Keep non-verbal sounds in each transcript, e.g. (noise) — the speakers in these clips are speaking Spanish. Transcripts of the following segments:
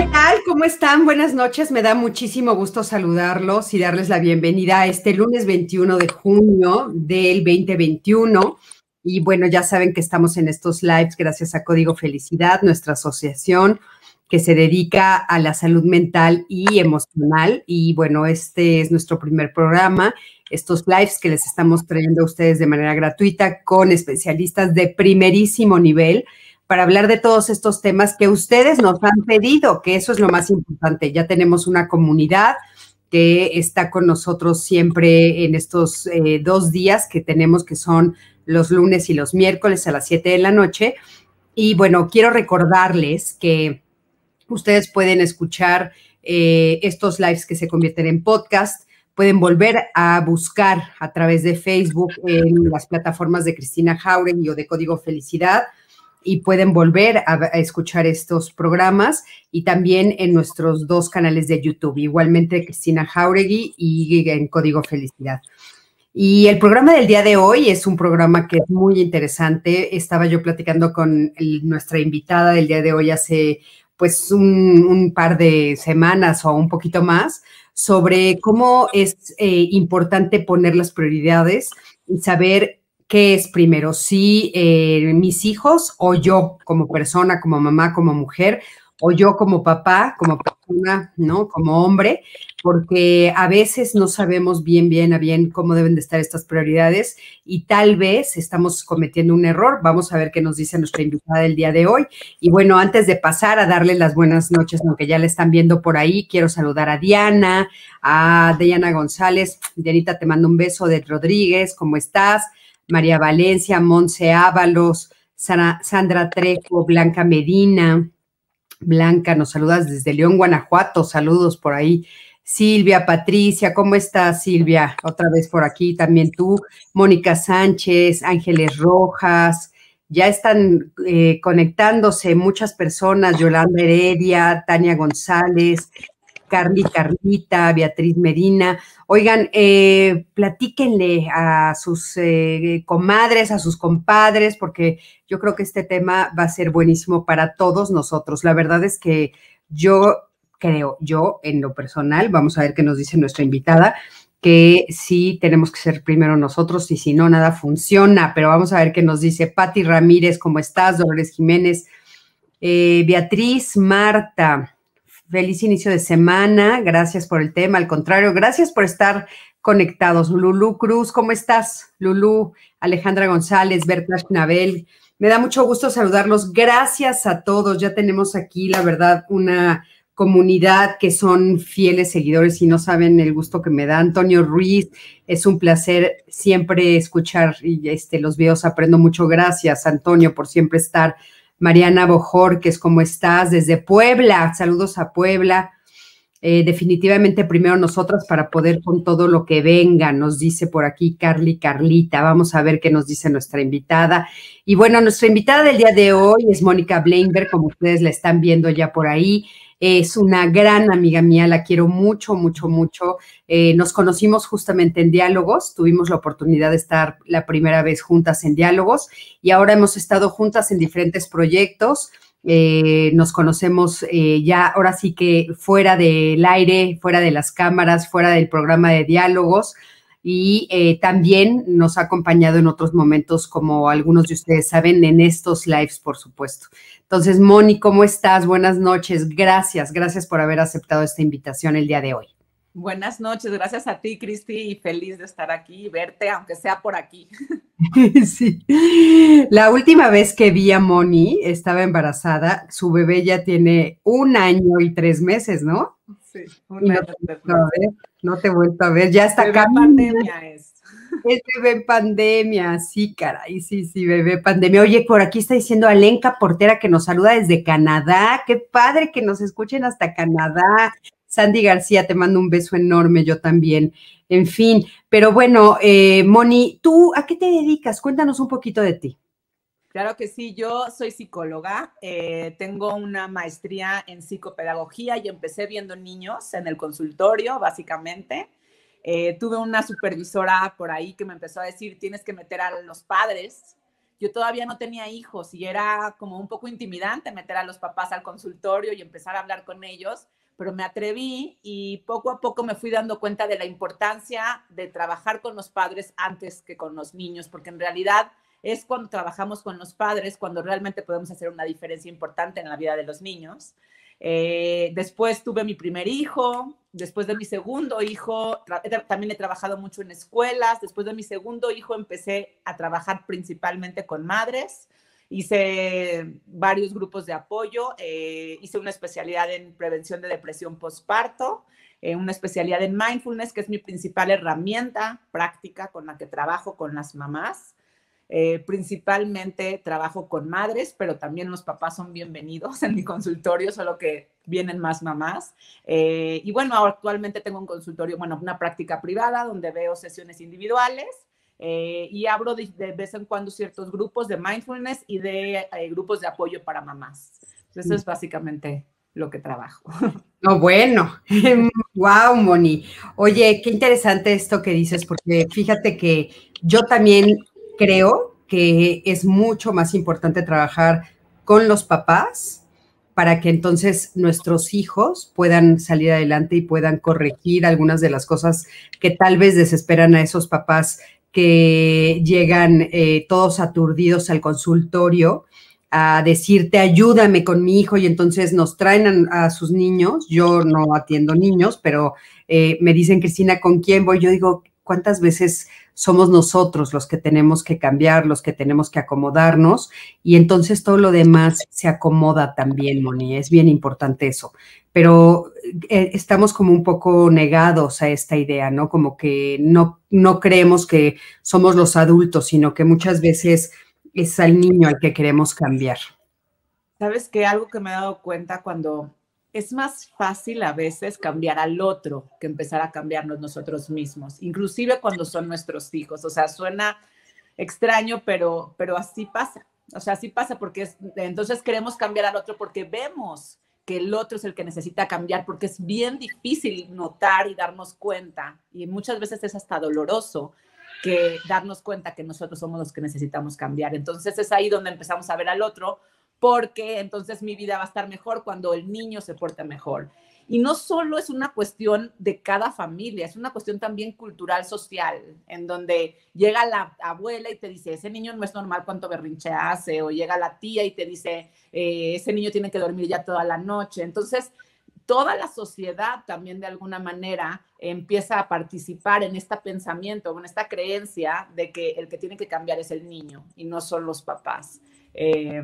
¿Qué tal? ¿Cómo están? Buenas noches. Me da muchísimo gusto saludarlos y darles la bienvenida a este lunes 21 de junio del 2021. Y bueno, ya saben que estamos en estos lives gracias a Código Felicidad, nuestra asociación que se dedica a la salud mental y emocional. Y bueno, este es nuestro primer programa, estos lives que les estamos trayendo a ustedes de manera gratuita con especialistas de primerísimo nivel para hablar de todos estos temas que ustedes nos han pedido, que eso es lo más importante. Ya tenemos una comunidad que está con nosotros siempre en estos eh, dos días que tenemos, que son los lunes y los miércoles a las 7 de la noche. Y bueno, quiero recordarles que ustedes pueden escuchar eh, estos lives que se convierten en podcast. Pueden volver a buscar a través de Facebook en las plataformas de Cristina Jauregui o de Código Felicidad y pueden volver a, escuchar estos programas y también en nuestros dos canales de YouTube, igualmente Cristina Jauregui y en Código Felicidad. Y el programa del día de hoy es un programa que es muy interesante. Estaba yo platicando con nuestra invitada del día de hoy hace pues un, par de semanas o un poquito más sobre cómo es eh, importante poner las prioridades y saber ¿qué es primero? ¿Si eh, mis hijos o yo como persona, como mamá, como mujer, o yo como papá, como persona, ¿no? Como hombre, porque a veces no sabemos bien, bien, a bien cómo deben de estar estas prioridades y tal vez estamos cometiendo un error. Vamos a ver qué nos dice nuestra invitada del día de hoy. Y bueno, antes de pasar a darle las buenas noches, aunque ya le están viendo por ahí, quiero saludar a Diana, a Diana González. Dianita, te mando un beso de Rodríguez, ¿cómo estás? María Valencia, Monse Ábalos, Sandra Trejo, Blanca Medina. Blanca, nos saludas desde León, Guanajuato. Saludos por ahí. Silvia, Patricia, ¿cómo estás, Silvia? Otra vez por aquí, también tú. Mónica Sánchez, Ángeles Rojas. Ya están eh, conectándose muchas personas, Yolanda Heredia, Tania González, Carly Carlita, Beatriz Medina. Oigan, eh, platíquenle a sus eh, comadres, a sus compadres, porque yo creo que este tema va a ser buenísimo para todos nosotros. La verdad es que yo creo, yo en lo personal, vamos a ver qué nos dice nuestra invitada, que sí tenemos que ser primero nosotros y si no, nada funciona, pero vamos a ver qué nos dice Patti Ramírez, ¿cómo estás? Dolores Jiménez, eh, Beatriz, Marta, Feliz inicio de semana. Gracias por el tema. Al contrario, gracias por estar conectados. Lulú Cruz, ¿cómo estás? Lulú, Alejandra González, Berta Nabel. Me da mucho gusto saludarlos. Gracias a todos. Ya tenemos aquí, la verdad, una comunidad que son fieles seguidores y no saben el gusto que me da. Antonio Ruiz, es un placer siempre escuchar este, los videos. Aprendo mucho. Gracias, Antonio, por siempre estar Mariana Bojor, es como estás? Desde Puebla, saludos a Puebla. Eh, definitivamente primero nosotras para poder con todo lo que venga, nos dice por aquí Carly Carlita. Vamos a ver qué nos dice nuestra invitada. Y bueno, nuestra invitada del día de hoy es Mónica Blainberg, como ustedes la están viendo ya por ahí. Es una gran amiga mía, la quiero mucho, mucho, mucho. Eh, nos conocimos justamente en diálogos, tuvimos la oportunidad de estar la primera vez juntas en diálogos y ahora hemos estado juntas en diferentes proyectos. Eh, nos conocemos eh, ya ahora sí que fuera del aire, fuera de las cámaras, fuera del programa de diálogos y también nos ha acompañado en otros momentos, como algunos de ustedes saben, en estos lives, por supuesto. Entonces, Moni, ¿cómo estás? Buenas noches. Gracias, gracias por haber aceptado esta invitación el día de hoy. Buenas noches, gracias a ti, Cristi, y feliz de estar aquí y verte, aunque sea por aquí. (laughs) Sí. La última vez que vi a Moni, estaba embarazada, su bebé ya tiene un año y tres meses, ¿no? Sí, un año. No, te he vuelto a ver, ya está acá. pandemia es. Es bebé pandemia, sí, caray, sí, sí, bebé pandemia. Oye, por aquí está diciendo Alenka Portera que nos saluda desde Canadá. Qué padre que nos escuchen hasta Canadá. Sandy García, te mando un beso enorme, yo también. En fin, pero bueno, eh, Moni, ¿tú a qué te dedicas? Cuéntanos un poquito de ti. Claro que sí, yo soy psicóloga, eh, tengo una maestría en psicopedagogía y empecé viendo niños en el consultorio, básicamente. Eh, tuve una supervisora por ahí que me empezó a decir, tienes que meter a los padres. Yo todavía no tenía hijos y era como un poco intimidante meter a los papás al consultorio y empezar a hablar con ellos, pero me atreví y poco a poco me fui dando cuenta de la importancia de trabajar con los padres antes que con los niños, porque en realidad es cuando trabajamos con los padres, cuando realmente podemos hacer una diferencia importante en la vida de los niños. Eh, después tuve mi primer hijo, después de mi segundo hijo, también he trabajado mucho en escuelas, después de mi segundo hijo empecé a trabajar principalmente con madres, hice varios grupos de apoyo, eh, hice una especialidad en prevención de depresión postparto, eh, una especialidad en mindfulness, que es mi principal herramienta práctica con la que trabajo con las mamás. Eh, principalmente trabajo con madres, pero también los papás son bienvenidos en mi consultorio, solo que vienen más mamás. Y bueno, actualmente tengo un consultorio, bueno, una práctica privada donde veo sesiones individuales. Eh, y abro de, vez en cuando ciertos grupos de mindfulness y de grupos de apoyo para mamás. eso es básicamente lo que trabajo. (laughs) No, bueno, (laughs) wow, Moni. Oye, qué interesante esto que dices, porque fíjate que yo también creo que es mucho más importante trabajar con los papás para que entonces nuestros hijos puedan salir adelante y puedan corregir algunas de las cosas que tal vez desesperan a esos papás que llegan eh, todos aturdidos al consultorio a decirte ayúdame con mi hijo y entonces nos traen a, sus niños. Yo no atiendo niños, pero eh, me dicen, Cristina, ¿con quién voy? Yo digo, ¿cuántas veces somos nosotros los que tenemos que cambiar, los que tenemos que acomodarnos y entonces todo lo demás se acomoda también, Moni, es bien importante eso. Pero eh, estamos como un poco negados a esta idea, ¿no? Como que no, no creemos que somos los adultos, sino que muchas veces es al niño al que queremos cambiar. Sabes que algo que me he dado cuenta cuando es más fácil a veces cambiar al otro que empezar a cambiarnos nosotros mismos, inclusive cuando son nuestros hijos. O sea, suena extraño, pero, pero así pasa. O sea, así pasa porque entonces queremos cambiar al otro porque vemos que el otro es el que necesita cambiar, porque es bien difícil notar y darnos cuenta, y muchas veces es hasta doloroso que darnos cuenta que nosotros somos los que necesitamos cambiar. Entonces es ahí donde empezamos a ver al otro porque entonces mi vida va a estar mejor cuando el niño se porte mejor. Y no solo es una cuestión de cada familia, es una cuestión también cultural, social, en donde llega la abuela y te dice, ese niño no es normal cuánto berrinche hace, o llega la tía y te dice, eh, ese niño tiene que dormir ya toda la noche. Entonces, toda la sociedad también de alguna manera empieza a participar en este pensamiento, en esta creencia de que el que tiene que cambiar es el niño y no son los papás. Eh,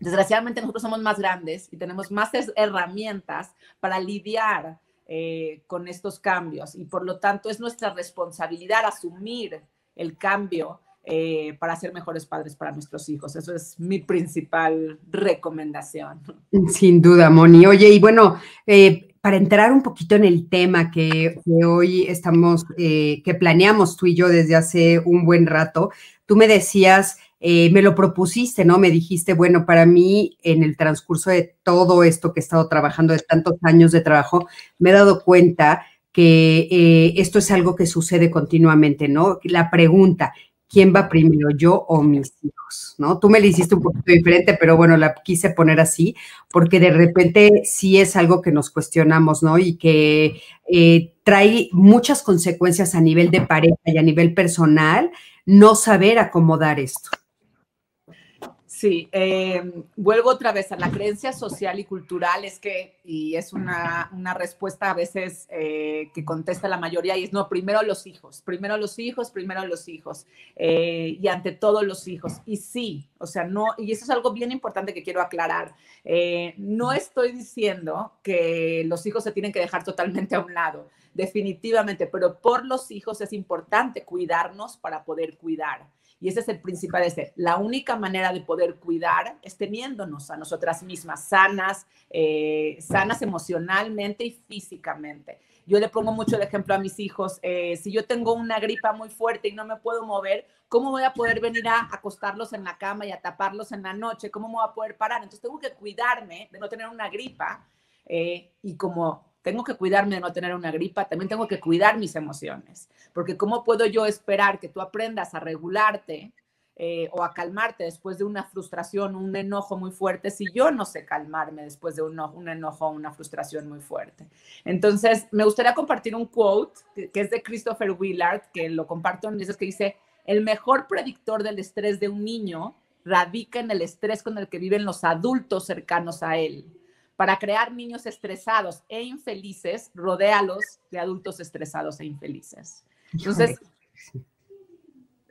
Desgraciadamente nosotros somos más grandes y tenemos más herramientas para lidiar eh, con estos cambios y por lo tanto es nuestra responsabilidad asumir el cambio eh, para ser mejores padres para nuestros hijos. Eso es mi principal recomendación. Sin duda, Moni. Oye, y bueno, eh, para entrar un poquito en el tema que, que hoy estamos, que planeamos tú y yo desde hace un buen rato, tú me decías eh, me lo propusiste, ¿no? Me dijiste, bueno, para mí en el transcurso de todo esto que he estado trabajando, de tantos años de trabajo, me he dado cuenta que eh, esto es algo que sucede continuamente, ¿no? La pregunta, ¿quién va primero, yo o mis hijos? ¿No? Tú me lo hiciste un poquito diferente, pero bueno, la quise poner así, porque de repente sí es algo que nos cuestionamos, ¿no? Y que eh, trae muchas consecuencias a nivel de pareja y a nivel personal, no saber acomodar esto. Sí, eh, vuelvo otra vez a la creencia social y cultural, es que, y es una, respuesta a veces eh, que contesta la mayoría, y es no, primero los hijos, primero los hijos, primero los hijos, eh, y ante todo los hijos. Y sí, o sea, no, y eso es algo bien importante que quiero aclarar. no estoy diciendo que los hijos se tienen que dejar totalmente a un lado, definitivamente, pero por los hijos es importante cuidarnos para poder cuidar Y ese es el principal, ese. La única manera de poder cuidar es teniéndonos a nosotras mismas sanas, eh, sanas emocionalmente y físicamente. Yo le pongo mucho el ejemplo a mis hijos, eh, si yo tengo una gripa muy fuerte y no me puedo mover, ¿cómo voy a poder venir a acostarlos en la cama y a taparlos en la noche? ¿Cómo voy a poder parar? Entonces tengo que cuidarme de no tener una gripa eh, y como tengo que cuidarme de no tener una gripa, también tengo que cuidar mis emociones, porque ¿cómo puedo yo esperar que tú aprendas a regularte eh, o a calmarte después de una frustración, un enojo muy fuerte, si yo no sé calmarme después de un, enojo una frustración muy fuerte. Entonces, me gustaría compartir un quote que, es de Christopher Willard, que lo comparto en que dice, el mejor predictor del estrés de un niño radica en el estrés con el que viven los adultos cercanos a él. Para crear niños estresados e infelices, rodéalos de adultos estresados e infelices. Entonces,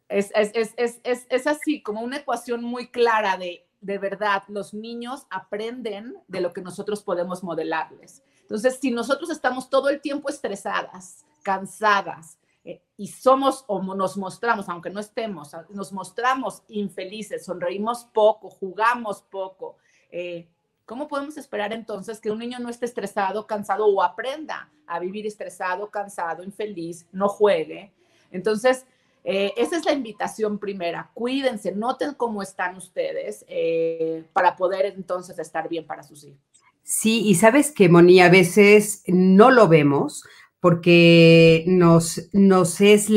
es, es, así, como una ecuación muy clara de, de verdad, los niños aprenden de lo que nosotros podemos modelarles. Entonces, si nosotros estamos todo el tiempo estresadas, cansadas, eh, y somos o nos mostramos, aunque no estemos, nos mostramos infelices, sonreímos poco, jugamos poco, eh, ¿cómo podemos esperar entonces que un niño no esté estresado, cansado o aprenda a vivir estresado, cansado, infeliz, no juegue? Entonces, eh, esa es la invitación primera. Cuídense, noten cómo están ustedes eh, para poder entonces estar bien para sus hijos. Sí, y sabes que, Moni, a veces no lo vemos porque nos, es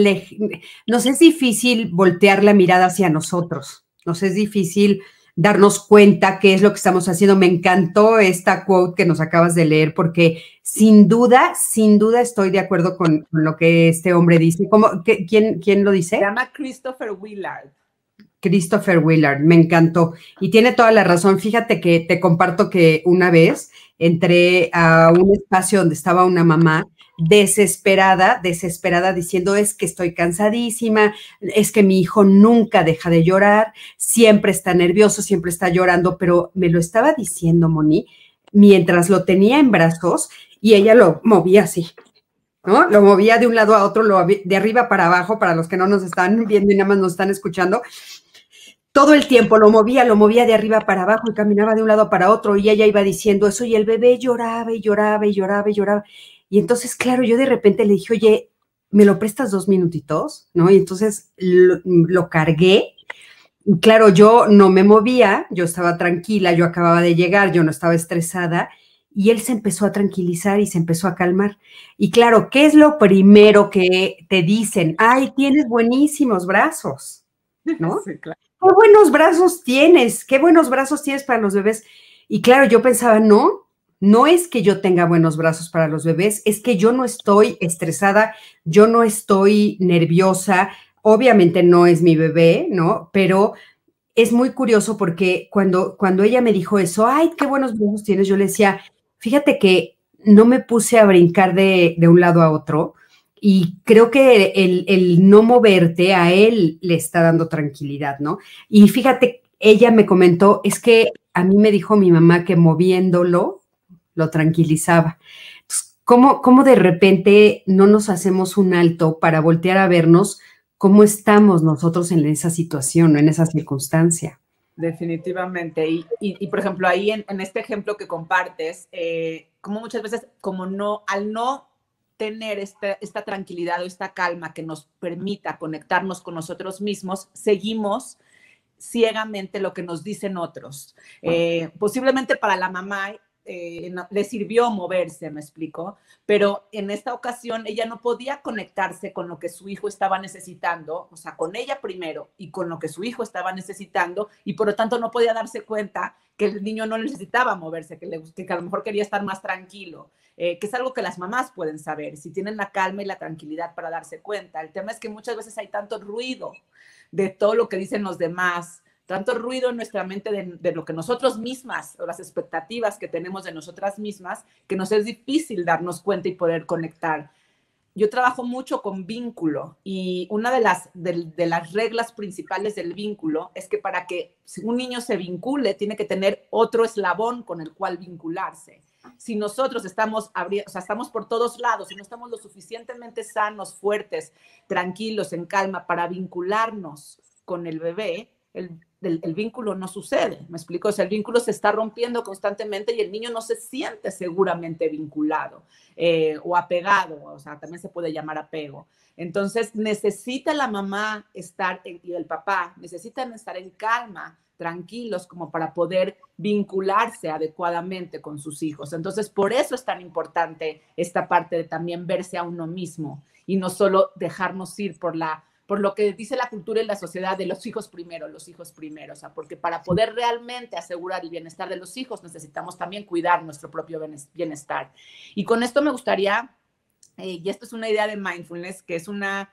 nos es difícil voltear la mirada hacia nosotros, nos es difícil darnos cuenta qué es lo que estamos haciendo. Me encantó esta quote que nos acabas de leer porque sin duda, sin duda estoy de acuerdo con, lo que este hombre dice. ¿Cómo, quién, ¿Quién lo dice? Se llama Christopher Willard. Christopher Willard, me encantó. Y tiene toda la razón. Fíjate que te comparto que una vez entré a un espacio donde estaba una mamá desesperada, desesperada, diciendo es que estoy cansadísima, es que mi hijo nunca deja de llorar, siempre está nervioso, siempre está llorando, pero me lo estaba diciendo Moni mientras lo tenía en brazos y ella lo movía así, ¿no? Lo movía de un lado a otro, lo, de arriba para abajo, para los que no nos están viendo y nada más nos están escuchando. Todo el tiempo lo movía, lo movía de arriba para abajo y caminaba de un lado para otro y ella iba diciendo eso y el bebé lloraba y lloraba y lloraba y lloraba. Y entonces, claro, yo de repente le dije, oye, ¿me lo prestas dos minutitos? ¿No? Y entonces lo, cargué. Y claro, yo no me movía, yo estaba tranquila, yo acababa de llegar, yo no estaba estresada. Y él se empezó a tranquilizar y se empezó a calmar. Y claro, ¿qué es lo primero que te dicen? Ay, tienes buenísimos brazos, ¿no? (laughs) Sí, claro. Qué buenos brazos tienes, qué buenos brazos tienes para los bebés. Y claro, yo pensaba, no, no es que yo tenga buenos brazos para los bebés, es que yo no estoy estresada, yo no estoy nerviosa, obviamente no es mi bebé, ¿no? Pero es muy curioso porque cuando, cuando ella me dijo eso, ay, qué buenos brazos tienes, yo le decía, fíjate que no me puse a brincar de, un lado a otro y creo que el, el no moverte a él le está dando tranquilidad, ¿no? Y fíjate, ella me comentó, es que a mí me dijo mi mamá que moviéndolo, lo tranquilizaba. ¿cómo, ¿Cómo de repente no nos hacemos un alto para voltear a vernos cómo estamos nosotros en esa situación o en esa circunstancia? Definitivamente. Y, y, por ejemplo, ahí en, este ejemplo que compartes, eh, como muchas veces, como no, al no tener esta, esta, tranquilidad o esta calma que nos permita conectarnos con nosotros mismos, seguimos ciegamente lo que nos dicen otros. Eh, posiblemente para la mamá eh, le sirvió moverse, me explico, pero en esta ocasión ella no podía conectarse con lo que su hijo estaba necesitando, o sea, con ella primero y con lo que su hijo estaba necesitando, y por lo tanto no podía darse cuenta que el niño no necesitaba moverse, que, le, que a lo mejor quería estar más tranquilo, eh, que es algo que las mamás pueden saber, si tienen la calma y la tranquilidad para darse cuenta. El tema es que muchas veces hay tanto ruido de todo lo que dicen los demás, tanto ruido en nuestra mente de, lo que nosotros mismas o las expectativas que tenemos de nosotras mismas, que nos es difícil darnos cuenta y poder conectar. Yo trabajo mucho con vínculo y una de las, de, las reglas principales del vínculo es que para que un niño se vincule, tiene que tener otro eslabón con el cual vincularse. Si nosotros estamos, o sea, estamos por todos lados y no estamos lo suficientemente sanos, fuertes, tranquilos, en calma para vincularnos con el bebé, el, vínculo no sucede. ¿Me explico? O sea, el vínculo se está rompiendo constantemente y el niño no se siente seguramente vinculado eh, o apegado, o sea, también se puede llamar apego. Entonces, necesita la mamá estar, y el papá, necesitan estar en calma tranquilos como para poder vincularse adecuadamente con sus hijos. Entonces, por eso es tan importante esta parte de también verse a uno mismo y no solo dejarnos ir por la por lo que dice la cultura y la sociedad de los hijos primero, los hijos primero, o sea, porque para poder realmente asegurar el bienestar de los hijos necesitamos también cuidar nuestro propio bienestar. Y con esto me gustaría, eh, y esto es una idea de mindfulness, que es una,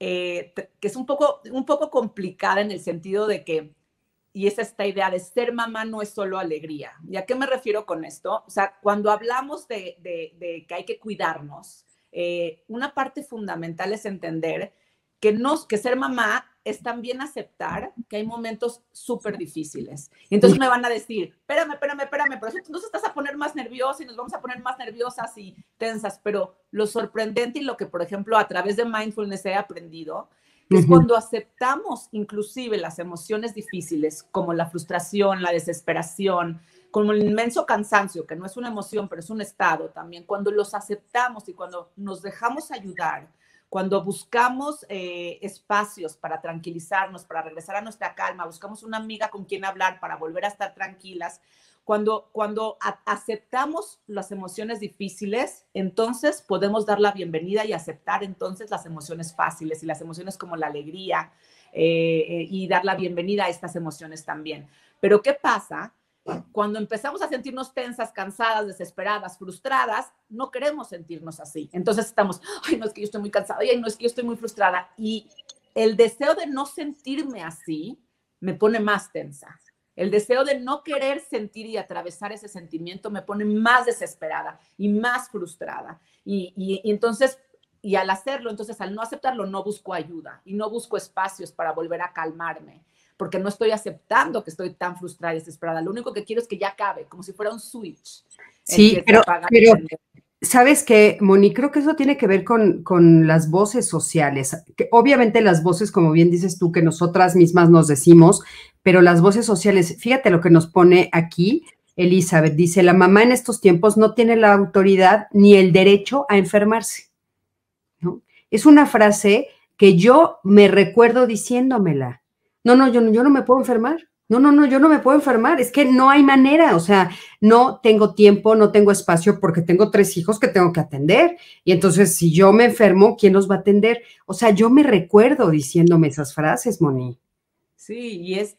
eh, que es un poco, un poco complicada en el sentido de que y es esta idea de ser mamá no es solo alegría. ¿Y a qué me refiero con esto? O sea, cuando hablamos de, que hay que cuidarnos, eh, una parte fundamental es entender que, nos, que ser mamá es también aceptar que hay momentos súper difíciles. Y entonces me van a decir, espérame, espérame, espérame, pero entonces estás a poner más nerviosa y nos vamos a poner más nerviosas y tensas. Pero lo sorprendente y lo que, por ejemplo, a través de mindfulness he aprendido es cuando aceptamos inclusive las emociones difíciles, como la frustración, la desesperación, como el inmenso cansancio, que no es una emoción, pero es un estado también, cuando los aceptamos y cuando nos dejamos ayudar, cuando buscamos eh, espacios para tranquilizarnos, para regresar a nuestra calma, buscamos una amiga con quien hablar para volver a estar tranquilas, cuando, cuando aceptamos las emociones difíciles, entonces podemos dar la bienvenida y aceptar entonces las emociones fáciles y las emociones como la alegría eh, eh, y dar la bienvenida a estas emociones también. Pero ¿qué pasa? Cuando empezamos a sentirnos tensas, cansadas, desesperadas, frustradas, no queremos sentirnos así. Entonces estamos, ay, no es que yo estoy muy cansada, ay, no es que yo estoy muy frustrada. Y el deseo de no sentirme así me pone más tensa. El deseo de no querer sentir y atravesar ese sentimiento me pone más desesperada y más frustrada. Y, entonces, y al hacerlo, entonces al no aceptarlo, no busco ayuda y no busco espacios para volver a calmarme, porque no estoy aceptando que estoy tan frustrada y desesperada. Lo único que quiero es que ya acabe, como si fuera un switch. Sí, pero, pero Sabes que, Moni, creo que eso tiene que ver con, con, las voces sociales. Que obviamente las voces, como bien dices tú, que nosotras mismas nos decimos, pero las voces sociales, fíjate lo que nos pone aquí Elizabeth, dice, la mamá en estos tiempos no tiene la autoridad ni el derecho a enfermarse. ¿no? Es una frase que yo me recuerdo diciéndomela. No, no, yo, yo no me puedo enfermar. No, no, no, yo no me puedo enfermar, es que no hay manera, o sea, no tengo tiempo, no tengo espacio porque tengo tres hijos que tengo que atender. Y entonces, si yo me enfermo, ¿quién los va a atender? O sea, yo me recuerdo diciéndome esas frases, Moni. Sí, y es,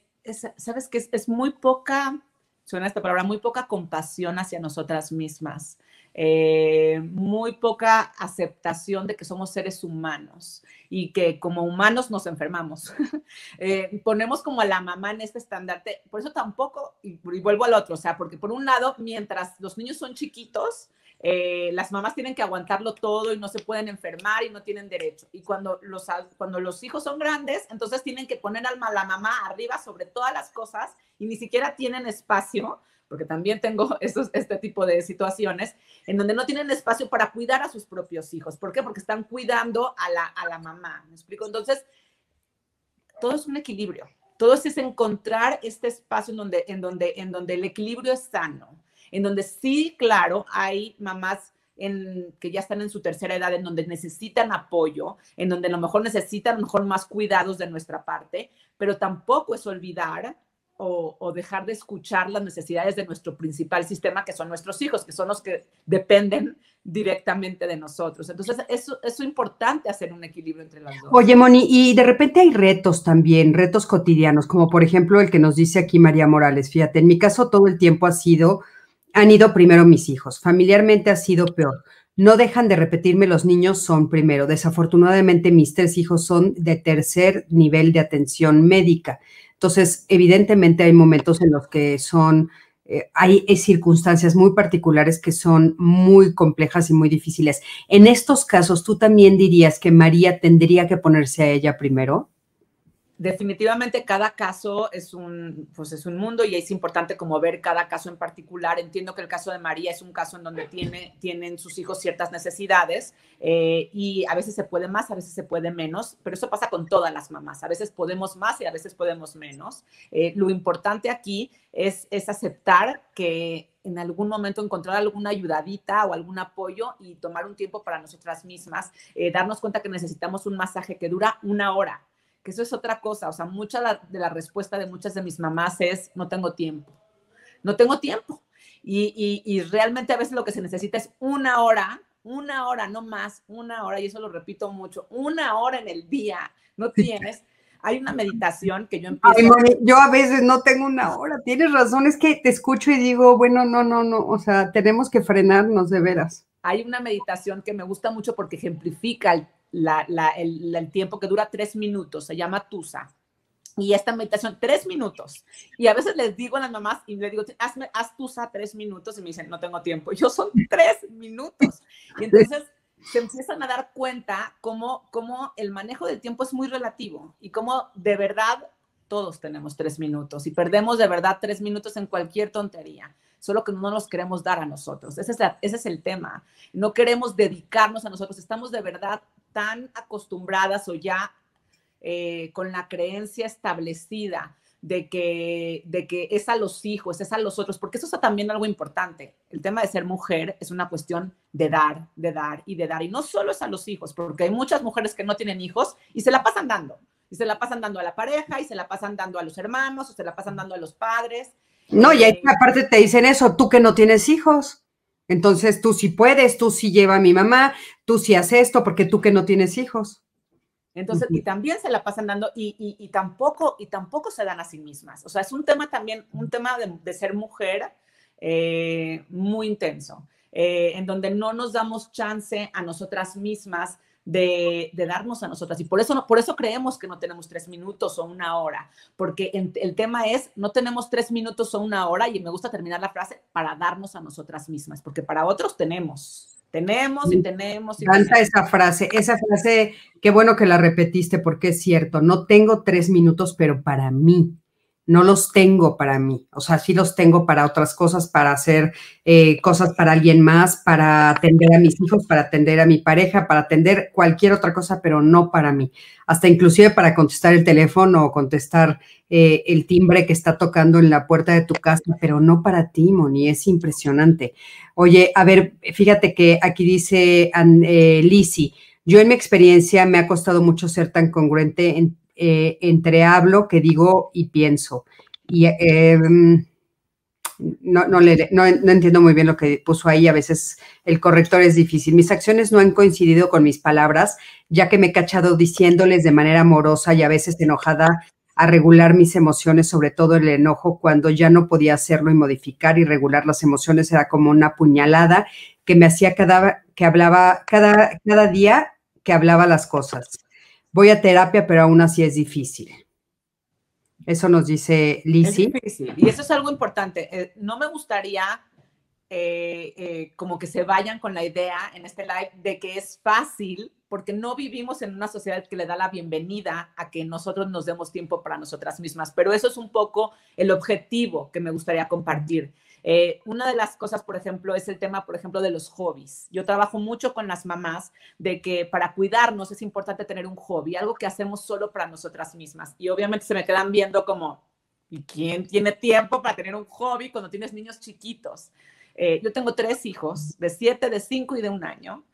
sabes que es, muy poca, suena esta palabra, muy poca compasión hacia nosotras mismas. Eh, muy poca aceptación de que somos seres humanos y que como humanos nos enfermamos. (laughs) Eh, ponemos como a la mamá en este estandarte, por eso tampoco, y, vuelvo al otro, o sea, porque por un lado, mientras los niños son chiquitos, eh, las mamás tienen que aguantarlo todo y no se pueden enfermar y no tienen derecho. Y cuando los, cuando los hijos son grandes, entonces tienen que poner a la mamá arriba sobre todas las cosas y ni siquiera tienen espacio, porque también tengo (laughs) estos, este tipo de situaciones, en donde no tienen espacio para cuidar a sus propios hijos. ¿Por qué? Porque están cuidando a la, a la mamá. ¿Me explico? Entonces, todo es un equilibrio. Todo es encontrar este espacio en donde, en donde, en donde el equilibrio es sano en donde sí, claro, hay mamás en, que ya están en su tercera edad, en donde necesitan apoyo, en donde a lo mejor necesitan a lo mejor más cuidados de nuestra parte, pero tampoco es olvidar o, dejar de escuchar las necesidades de nuestro principal sistema, que son nuestros hijos, que son los que dependen directamente de nosotros. Entonces, eso es importante hacer un equilibrio entre las dos. Oye, Moni, y de repente hay retos también, retos cotidianos, como por ejemplo el que nos dice aquí María Morales. Fíjate, en mi caso todo el tiempo ha sido han ido primero mis hijos. Familiarmente ha sido peor. No dejan de repetirme los niños son primero. Desafortunadamente mis tres hijos son de tercer nivel de atención médica. Entonces, evidentemente hay momentos en los que son, eh, hay circunstancias muy particulares que son muy complejas y muy difíciles. En estos casos, ¿tú también dirías que María tendría que ponerse a ella primero? Definitivamente cada caso es un, pues es un mundo y es importante como ver cada caso en particular. Entiendo que el caso de María es un caso en donde tiene, tienen sus hijos ciertas necesidades eh, y a veces se puede más, a veces se puede menos, pero eso pasa con todas las mamás. A veces podemos más y a veces podemos menos. Eh, lo importante aquí es, es aceptar que en algún momento encontrar alguna ayudadita o algún apoyo y tomar un tiempo para nosotras mismas, eh, darnos cuenta que necesitamos un masaje que dura una hora que eso es otra cosa. O sea, mucha de la respuesta de muchas de mis mamás es, no tengo tiempo. No tengo tiempo. Y, realmente a veces lo que se necesita es una hora, una hora, no más, una hora, y eso lo repito mucho, una hora en el día, no tienes. Hay una meditación que yo empiezo. yo a veces no tengo una hora, tienes razón, es que te escucho y digo, bueno, no, no, no, o sea, tenemos que frenarnos de veras. Hay una meditación que me gusta mucho porque ejemplifica el el, tiempo que dura tres minutos, se llama Tusa. Y esta meditación, tres minutos. Y a veces les digo a las mamás y les digo, hazme, haz Tusa tres minutos y me dicen, no tengo tiempo. yo son tres minutos. Y entonces se empiezan a dar cuenta cómo, cómo el manejo del tiempo es muy relativo y cómo de verdad todos tenemos tres minutos y perdemos de verdad tres minutos en cualquier tontería solo que no nos queremos dar a nosotros. Ese es, ese es el tema. No queremos dedicarnos a nosotros. Estamos de verdad tan acostumbradas o ya eh, con la creencia establecida de que, de que es a los hijos, es a los otros, porque eso es también algo importante. El tema de ser mujer es una cuestión de dar, de dar y de dar. Y no solo es a los hijos, porque hay muchas mujeres que no tienen hijos y se la pasan dando. Y se la pasan dando a la pareja, y se la pasan dando a los hermanos, o se la pasan dando a los padres. No, y ahí aparte te dicen eso, tú que no tienes hijos. Entonces tú sí puedes, tú sí lleva a mi mamá, tú sí haces esto, porque tú que no tienes hijos. Entonces, y también se la pasan dando y, tampoco, y tampoco se dan a sí mismas. O sea, es un tema también, un tema de, ser mujer eh, muy intenso, eh, en donde no nos damos chance a nosotras mismas de, darnos a nosotras. Y por eso, por eso creemos que no tenemos tres minutos o una hora, porque el tema es, no tenemos tres minutos o una hora, y me gusta terminar la frase, para darnos a nosotras mismas, porque para otros tenemos. Tenemos y tenemos. Y Canta esa frase, esa frase, qué bueno que la repetiste porque es cierto, no tengo tres minutos, pero para mí, no los tengo para mí. O sea, sí los tengo para otras cosas, para hacer eh, cosas para alguien más, para atender a mis hijos, para atender a mi pareja, para atender cualquier otra cosa, pero no para mí. Hasta inclusive para contestar el teléfono o contestar eh, el timbre que está tocando en la puerta de tu casa, pero no para ti, Moni. Es impresionante. Oye, a ver, fíjate que aquí dice eh, Lisi, yo en mi experiencia me ha costado mucho ser tan congruente en eh, entre hablo, que digo y pienso. Y em, no, no, no, entiendo muy bien lo que puso ahí, a veces el corrector es difícil. Mis acciones no han coincidido con mis palabras, ya que me he cachado diciéndoles de manera amorosa y a veces enojada a regular mis emociones, sobre todo el enojo, cuando ya no podía hacerlo y modificar y regular las emociones era como una puñalada que me hacía cada que hablaba cada, cada día que hablaba las cosas. Voy a terapia, pero aún así es difícil. Eso nos dice Lizzie. Y eso es algo importante. Eh, no me gustaría eh, eh, como que se vayan con la idea en este live de que es fácil, porque no vivimos en una sociedad que le da la bienvenida a que nosotros nos demos tiempo para nosotras mismas. Pero eso es un poco el objetivo que me gustaría compartir. Eh, una de las cosas, por ejemplo, es el tema, por ejemplo, de los hobbies. Yo trabajo mucho con las mamás de que para cuidarnos es importante tener un hobby, algo que hacemos solo para nosotras mismas. Y obviamente se me quedan viendo como, ¿y quién tiene tiempo para tener un hobby cuando tienes niños chiquitos? Eh, yo tengo tres hijos, de siete, de cinco y de un año.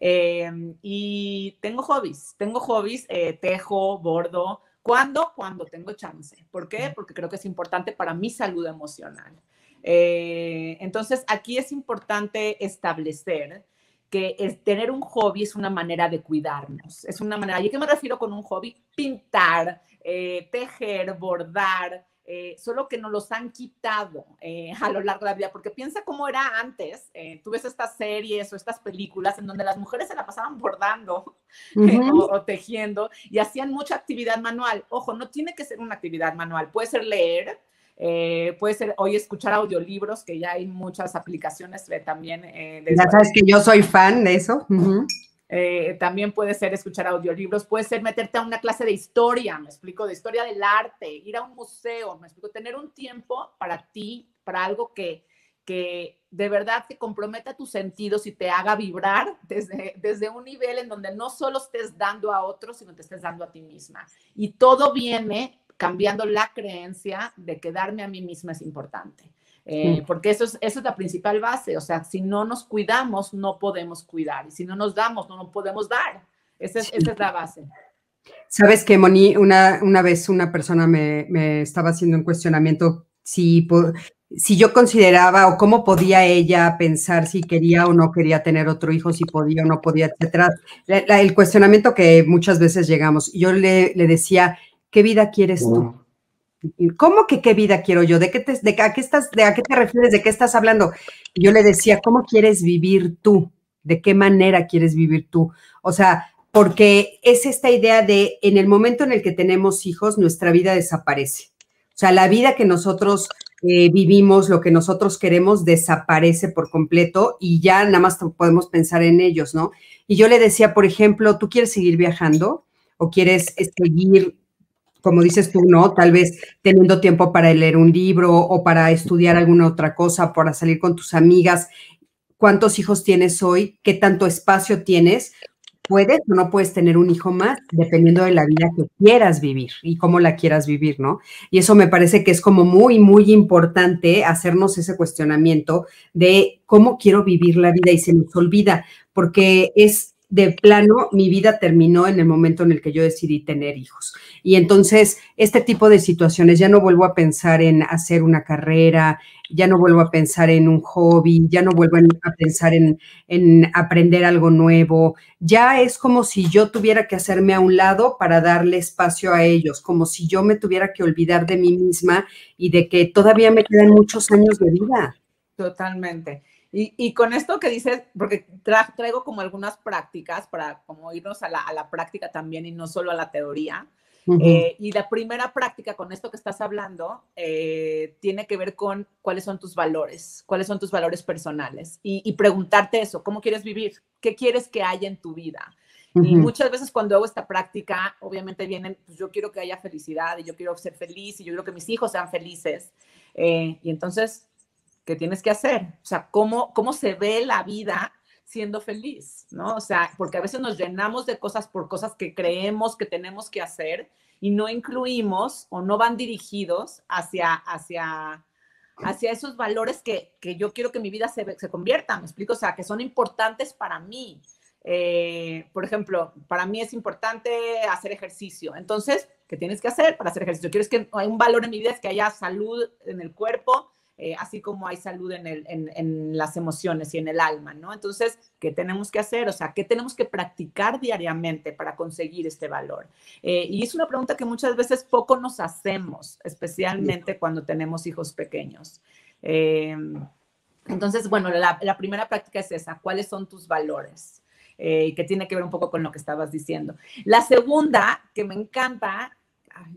Eh, y tengo hobbies, tengo hobbies, tejo, bordo. ¿Cuándo? Cuando tengo chance. ¿Por qué? Porque creo que es importante para mi salud emocional. Eh, entonces, aquí es importante establecer que tener un hobby es una manera de cuidarnos, es una manera, ¿y qué me refiero con un hobby? Pintar, eh, tejer, bordar, eh, solo que nos los han quitado a lo largo de la vida, porque piensa cómo era antes, tú ves estas series o estas películas en donde las mujeres se la pasaban bordando (laughs) o, tejiendo y hacían mucha actividad manual. Ojo, no tiene que ser una actividad manual, puede ser leer, eh, puede ser hoy escuchar audiolibros, que ya hay muchas aplicaciones también. Eh, ya sabes que yo soy fan de eso. Eh, también puede ser escuchar audiolibros, puede ser meterte a una clase de historia, me explico, de historia del arte, ir a un museo, me explico, tener un tiempo para ti, para algo que, que de verdad te comprometa tus sentidos y te haga vibrar desde, desde un nivel en donde no solo estés dando a otros, sino te estés dando a ti misma. Y todo viene cambiando la creencia de que darme a mí misma es importante. Eh, porque eso es, eso es la principal base, o sea, si no nos cuidamos, no podemos cuidar, y si no nos damos, no nos podemos dar. Esa es, esa es la base. Sabes que, Moni, una, una vez una persona me, me, estaba haciendo un cuestionamiento si, si yo consideraba o cómo podía ella pensar si quería o no quería tener otro hijo, si podía o no podía, etcétera. el cuestionamiento que muchas veces llegamos. Yo le, le decía, ¿qué vida quieres tú? ¿Cómo que qué vida quiero yo? ¿De qué te, de, a qué estás, de a qué te refieres? ¿De qué estás hablando? Yo le decía, ¿cómo quieres vivir tú? ¿De qué manera quieres vivir tú? O sea, porque es esta idea de en el momento en el que tenemos hijos, nuestra vida desaparece. O sea, la vida que nosotros eh, vivimos, lo que nosotros queremos, desaparece por completo y ya nada más podemos pensar en ellos, ¿no? Y yo le decía, por ejemplo, ¿tú quieres seguir viajando o quieres seguir como dices tú, ¿no? Tal vez teniendo tiempo para leer un libro o para estudiar alguna otra cosa, para salir con tus amigas. ¿Cuántos hijos tienes hoy? ¿Qué tanto espacio tienes? Puedes o no puedes tener un hijo más, dependiendo de la vida que quieras vivir y cómo la quieras vivir, ¿no? Y eso me parece que es como muy, muy importante hacernos ese cuestionamiento de cómo quiero vivir la vida y se nos olvida, porque es de plano, mi vida terminó en el momento en el que yo decidí tener hijos. Y entonces, este tipo de situaciones, ya no vuelvo a pensar en hacer una carrera, ya no vuelvo a pensar en un hobby, ya no vuelvo a pensar en, en aprender algo nuevo. Ya es como si yo tuviera que hacerme a un lado para darle espacio a ellos, como si yo me tuviera que olvidar de mí misma y de que todavía me quedan muchos años de vida. Totalmente. Y, con esto que dices, porque traigo como algunas prácticas para como irnos a la, práctica también y no solo a la teoría. Eh, y la primera práctica con esto que estás hablando eh, tiene que ver con cuáles son tus valores, cuáles son tus valores personales y, preguntarte eso, ¿cómo quieres vivir? ¿Qué quieres que haya en tu vida? Y muchas veces cuando hago esta práctica, obviamente vienen, pues yo quiero que haya felicidad y yo quiero ser feliz y yo quiero que mis hijos sean felices. Eh, y entonces que tienes que hacer, o sea, cómo, cómo se ve la vida siendo feliz, ¿no? O sea, porque a veces nos llenamos de cosas por cosas que creemos que tenemos que hacer y no incluimos o no van dirigidos hacia, hacia, hacia esos valores que, que yo quiero que mi vida se, se, convierta, me explico, o sea, que son importantes para mí. Eh, por ejemplo, para mí es importante hacer ejercicio. Entonces, ¿qué tienes que hacer para hacer ejercicio? Quieres que hay un valor en mi vida es que haya salud en el cuerpo, eh, así como hay salud en, el, en, las emociones y en el alma, ¿no? Entonces, ¿qué tenemos que hacer? O sea, ¿qué tenemos que practicar diariamente para conseguir este valor? Eh, y es una pregunta que muchas veces poco nos hacemos, especialmente cuando tenemos hijos pequeños. Eh, entonces, bueno, la, la, primera práctica es esa, ¿cuáles son tus valores? que tiene que ver un poco con lo que estabas diciendo. La segunda, que me encanta,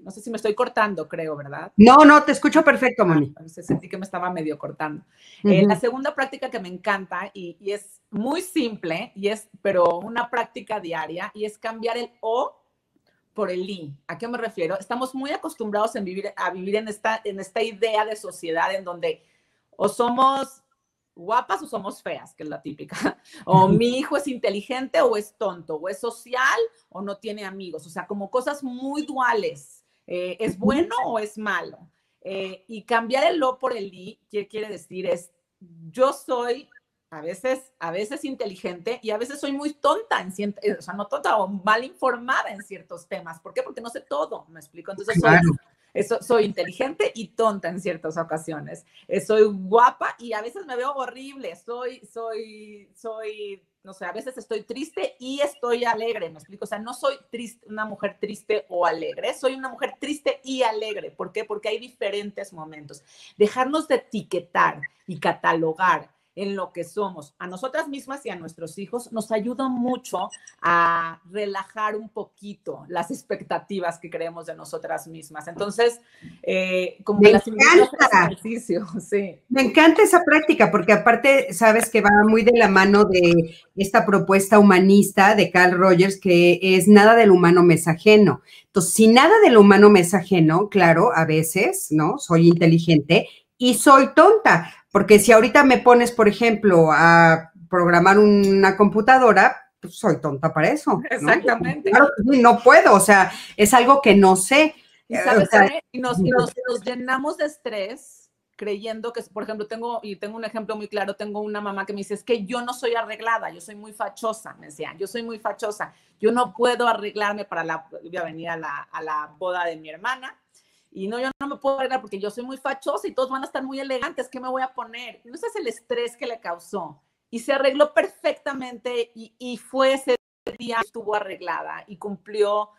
no sé si me estoy cortando, creo, ¿verdad? No, no, te escucho perfecto, Moni. Ah, sentí que me estaba medio cortando. Eh, la segunda práctica que me encanta y, es muy simple, y es, pero una práctica diaria, y es cambiar el O por el I. ¿A qué me refiero? Estamos muy acostumbrados en vivir, a vivir en esta, en esta idea de sociedad en donde o somos guapas o somos feas, que es la típica. (laughs) O mi hijo es inteligente o es tonto, o es social o no tiene amigos. O sea, como cosas muy duales. Eh, ¿Es bueno o es malo? Eh, y cambiar el lo por el i, ¿qué quiere decir? Es, yo soy a veces, a veces inteligente y a veces soy muy tonta, en eh, o sea, no tonta o mal informada en ciertos temas. ¿Por qué? Porque no sé todo, me explico. Entonces, soy, eso, soy inteligente y tonta en ciertas ocasiones. Eh, soy guapa y a veces me veo horrible. Soy, soy, soy, no sé, a veces estoy triste y estoy alegre, me explico. O sea, no soy triste, una mujer triste o alegre. Soy una mujer triste y alegre. ¿Por qué? Porque hay diferentes momentos. Dejarnos de etiquetar y catalogar en lo que somos, a nosotras mismas y a nuestros hijos, nos ayuda mucho a relajar un poquito las expectativas que creemos de nosotras mismas. Entonces, eh, como Me las encanta. ejercicio, (laughs) sí. Me encanta esa práctica porque aparte sabes que va muy de la mano de esta propuesta humanista de Carl Rogers que es nada del humano mensajeno. Entonces, si nada del humano mensajeno, claro, a veces, ¿no? Soy inteligente y soy tonta, porque si ahorita me pones, por ejemplo, a programar una computadora, pues soy tonta para eso. ¿no? Exactamente. Claro, no puedo, o sea, es algo que no sé. Y, ¿sabes, O sea, Ale? Y nos, y nos- (laughs) nos llenamos de estrés creyendo que, por ejemplo, tengo, y tengo un ejemplo muy claro, tengo una mamá que me dice, es que yo no soy arreglada, yo soy muy fachosa, me decían, yo soy muy fachosa, yo no puedo arreglarme para la, voy a venir a la, a la boda de mi hermana, y no, yo no me puedo arreglar porque yo soy muy fachosa y todos van a estar muy elegantes, ¿qué me voy a poner? No ese es el estrés que le causó. Y se arregló perfectamente y, y fue ese día, estuvo arreglada y cumplió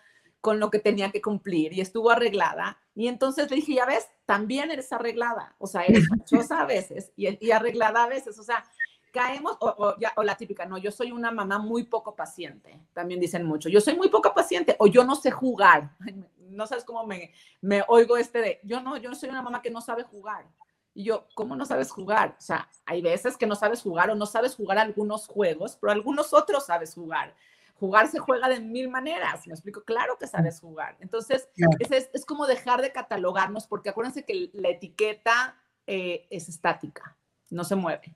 con lo que tenía que cumplir y estuvo arreglada. Y entonces le dije, ya ves, también eres arreglada. O sea, eres (laughs) fachosa a veces y, y arreglada a veces. O sea, caemos, o, o ya, o la típica, no, yo soy una mamá muy poco paciente. También dicen mucho, yo soy muy poco paciente o yo no sé jugar. (laughs) No sabes cómo me, me oigo este de, yo no, yo soy una mamá que no sabe jugar. Y yo, ¿cómo no sabes jugar? O sea, hay veces que no sabes jugar o no sabes jugar algunos juegos, pero algunos otros sabes jugar. Jugar se juega de mil maneras, me explico, claro que sabes jugar. Entonces, es, es como dejar de catalogarnos, porque acuérdense que la etiqueta eh, es estática, no se mueve.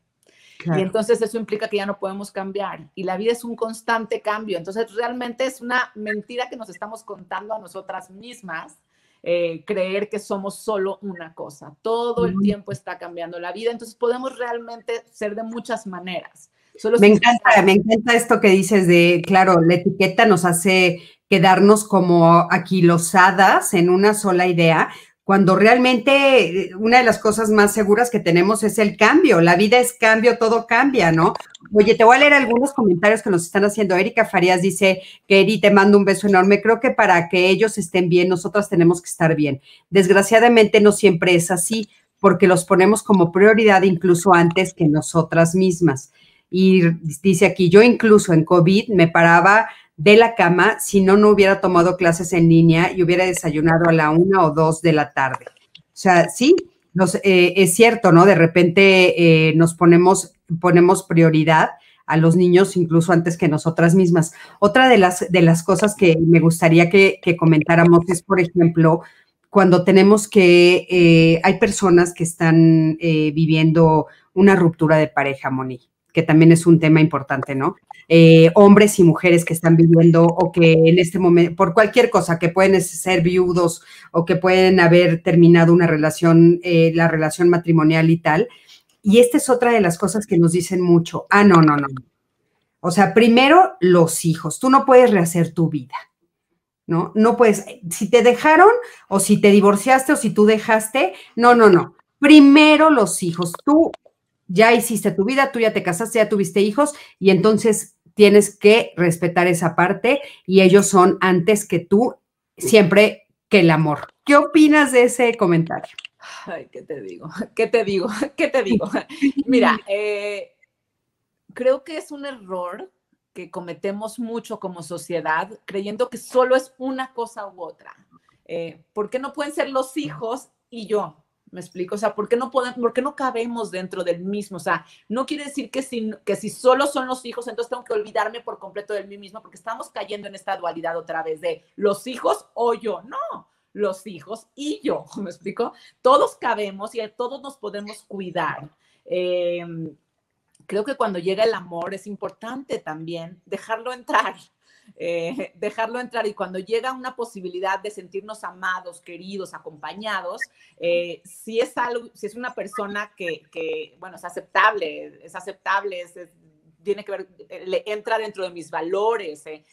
Claro. Y entonces eso implica que ya no podemos cambiar. Y la vida es un constante cambio. Entonces realmente es una mentira que nos estamos contando a nosotras mismas, eh, creer que somos solo una cosa. Todo el tiempo está cambiando la vida. Entonces podemos realmente ser de muchas maneras. Solo Me encanta, me encanta esto que dices de, claro, la etiqueta nos hace quedarnos como aquilosadas en una sola idea, cuando realmente eh, una de las cosas más seguras que tenemos es el cambio. La vida es cambio, todo cambia, ¿no? Oye, te voy a leer algunos comentarios que nos están haciendo. Erika Farías dice Eri, te mando un beso enorme. Creo que para que ellos estén bien, nosotras tenemos que estar bien. Desgraciadamente no siempre es así, porque los ponemos como prioridad incluso antes que nosotras mismas. Y dice aquí, yo incluso en COVID me paraba de la cama si no, no hubiera tomado clases en línea y hubiera desayunado a la una o dos de la tarde. O sea, sí, nos, eh, es cierto, ¿no? De repente eh, nos ponemos, ponemos prioridad a los niños incluso antes que nosotras mismas. Otra de las, de las cosas que me gustaría que, comentáramos es, por ejemplo, cuando tenemos que, eh, hay personas que están eh, viviendo una ruptura de pareja, Moni, que también es un tema importante, ¿no? Eh, hombres y mujeres que están viviendo o que en este momento, por cualquier cosa, que pueden ser viudos o que pueden haber terminado una relación, eh, la relación matrimonial y tal. Y esta es otra de las cosas que nos dicen mucho. Ah, no, no, no. O sea, primero los hijos. Tú no puedes rehacer tu vida. ¿No? No puedes, si te dejaron o si te divorciaste o si tú dejaste, no, no, no. Primero los hijos. Tú ya hiciste tu vida, tú ya te casaste, ya tuviste hijos y entonces tienes que respetar esa parte y ellos son antes que tú, siempre que el amor. ¿Qué opinas de ese comentario? Ay, ¿qué te digo? (laughs) ¿Qué te digo? (laughs) ¿Qué te digo? (laughs) Mira, eh, creo que es un error que cometemos mucho como sociedad, creyendo que solo es una cosa u otra. Eh, ¿Por qué no pueden ser los hijos y yo? ¿Me explico? O sea, ¿por qué no podemos, por qué no cabemos dentro del mismo? O sea, no quiere decir que si, que si solo son los hijos, entonces tengo que olvidarme por completo de mí mismo, porque estamos cayendo en esta dualidad otra vez de los hijos o yo. No, los hijos y yo, (laughs) ¿me explico? Todos cabemos y todos nos podemos cuidar. Eh, creo que cuando llega el amor es importante también dejarlo entrar, eh, dejarlo entrar y cuando llega una posibilidad de sentirnos amados, queridos, acompañados, eh, si es algo, si es una persona que, bueno, es aceptable, es aceptable, tiene que ver, le entra dentro de mis valores. Eh.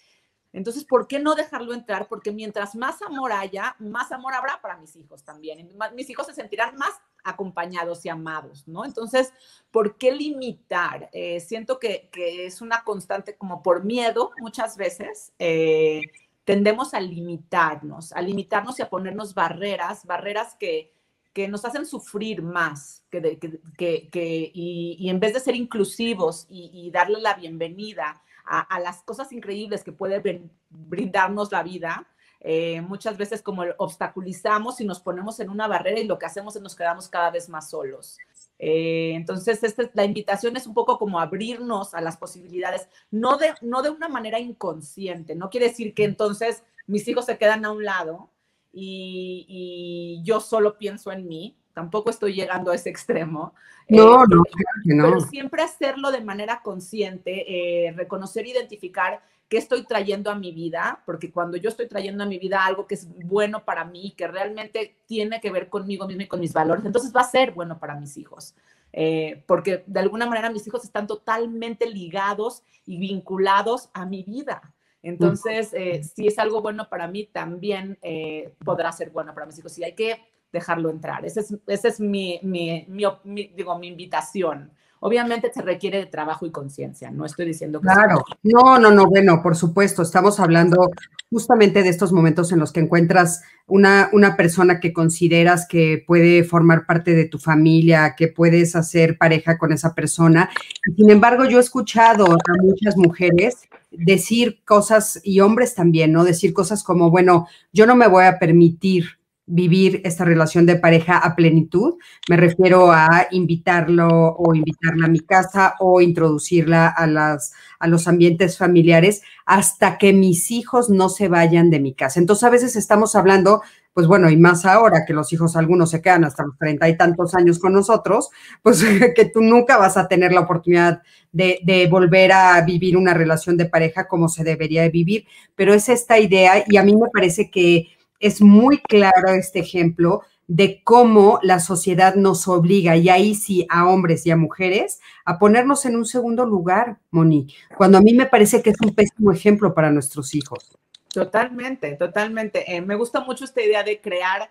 Entonces, ¿por qué no dejarlo entrar? Porque mientras más amor haya, más amor habrá para mis hijos también. Mis hijos se sentirán más acompañados y amados, ¿no? Entonces, ¿por qué limitar? Eh, siento que, que, es una constante como por miedo muchas veces. Eh, tendemos a limitarnos, a limitarnos y a ponernos barreras, barreras que, que nos hacen sufrir más, que, que, y, en vez de ser inclusivos y, darle la bienvenida a, las cosas increíbles que puede brindarnos la vida, eh, muchas veces como obstaculizamos y nos ponemos en una barrera y lo que hacemos es nos quedamos cada vez más solos. Eh, entonces, este, la invitación es un poco como abrirnos a las posibilidades, no de, no de una manera inconsciente, no quiere decir que entonces mis hijos se quedan a un lado y, yo solo pienso en mí, tampoco estoy llegando a ese extremo. No, eh, no, no. Pero siempre hacerlo de manera consciente, reconocer, identificar qué estoy trayendo a mi vida, porque cuando yo estoy trayendo a mi vida algo que es bueno para mí, que realmente tiene que ver conmigo mismo y con mis valores, entonces va a ser bueno para mis hijos. Eh, porque de alguna manera mis hijos están totalmente ligados y vinculados a mi vida. Entonces, eh, si es algo bueno para mí, también eh, podrá ser bueno para mis hijos. Y hay que dejarlo entrar. Esa es, ese es mi, mi, mi, digo, mi invitación. Obviamente se requiere de trabajo y conciencia, no estoy diciendo que... Claro, no, no, no, bueno, por supuesto, estamos hablando justamente de estos momentos en los que encuentras una, una persona que consideras que puede formar parte de tu familia, que puedes hacer pareja con esa persona. Sin embargo, yo he escuchado a muchas mujeres decir cosas, y hombres también, ¿no? Decir cosas como, bueno, yo no me voy a permitir vivir esta relación de pareja a plenitud. Me refiero a invitarlo o invitarla a mi casa o introducirla a, las, a los ambientes familiares hasta que mis hijos no se vayan de mi casa. Entonces a veces estamos hablando, pues bueno, y más ahora que los hijos algunos se quedan hasta los treinta y tantos años con nosotros, pues (laughs) que tú nunca vas a tener la oportunidad de, volver a vivir una relación de pareja como se debería de vivir. Pero es esta idea y a mí me parece que es muy claro este ejemplo de cómo la sociedad nos obliga, y ahí sí, a hombres y a mujeres, a ponernos en un segundo lugar, Moni, cuando a mí me parece que es un pésimo ejemplo para nuestros hijos. Totalmente, totalmente. Eh, me gusta mucho esta idea de crear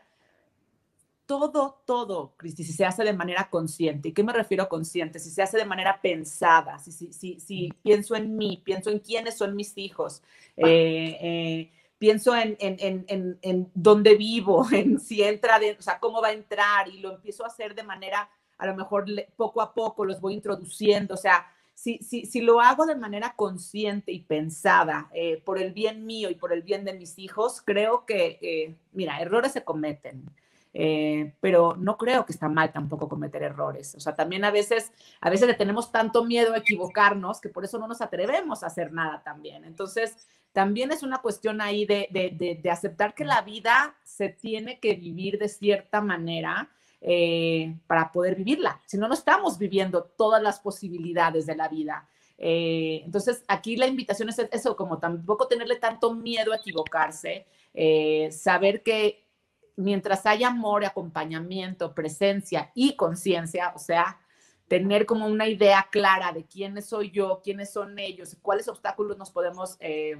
todo, todo, Cristi, si se hace de manera consciente. ¿Y qué me refiero a consciente? Si se hace de manera pensada, si, si, si, pienso en mí, pienso en quiénes son mis hijos. Eh, eh, pienso en, en, en, en, dónde vivo, (laughs) en si entra, de, o sea, cómo va a entrar y lo empiezo a hacer de manera, a lo mejor poco a poco los voy introduciendo, o sea, si, si, si lo hago de manera consciente y pensada eh, por el bien mío y por el bien de mis hijos, creo que, eh, mira, errores se cometen. Eh, pero no creo que está mal tampoco cometer errores. O sea, también a veces, a veces le tenemos tanto miedo a equivocarnos que por eso no nos atrevemos a hacer nada también. Entonces, también es una cuestión ahí de, aceptar que la vida se tiene que vivir de cierta manera eh, para poder vivirla. Si no, no estamos viviendo todas las posibilidades de la vida. Eh, entonces, aquí la invitación es eso, como tampoco tenerle tanto miedo a equivocarse, eh, saber que mientras haya amor, acompañamiento, presencia y conciencia, o sea, tener como una idea clara de quiénes soy yo, quiénes son ellos, cuáles obstáculos nos podemos, eh,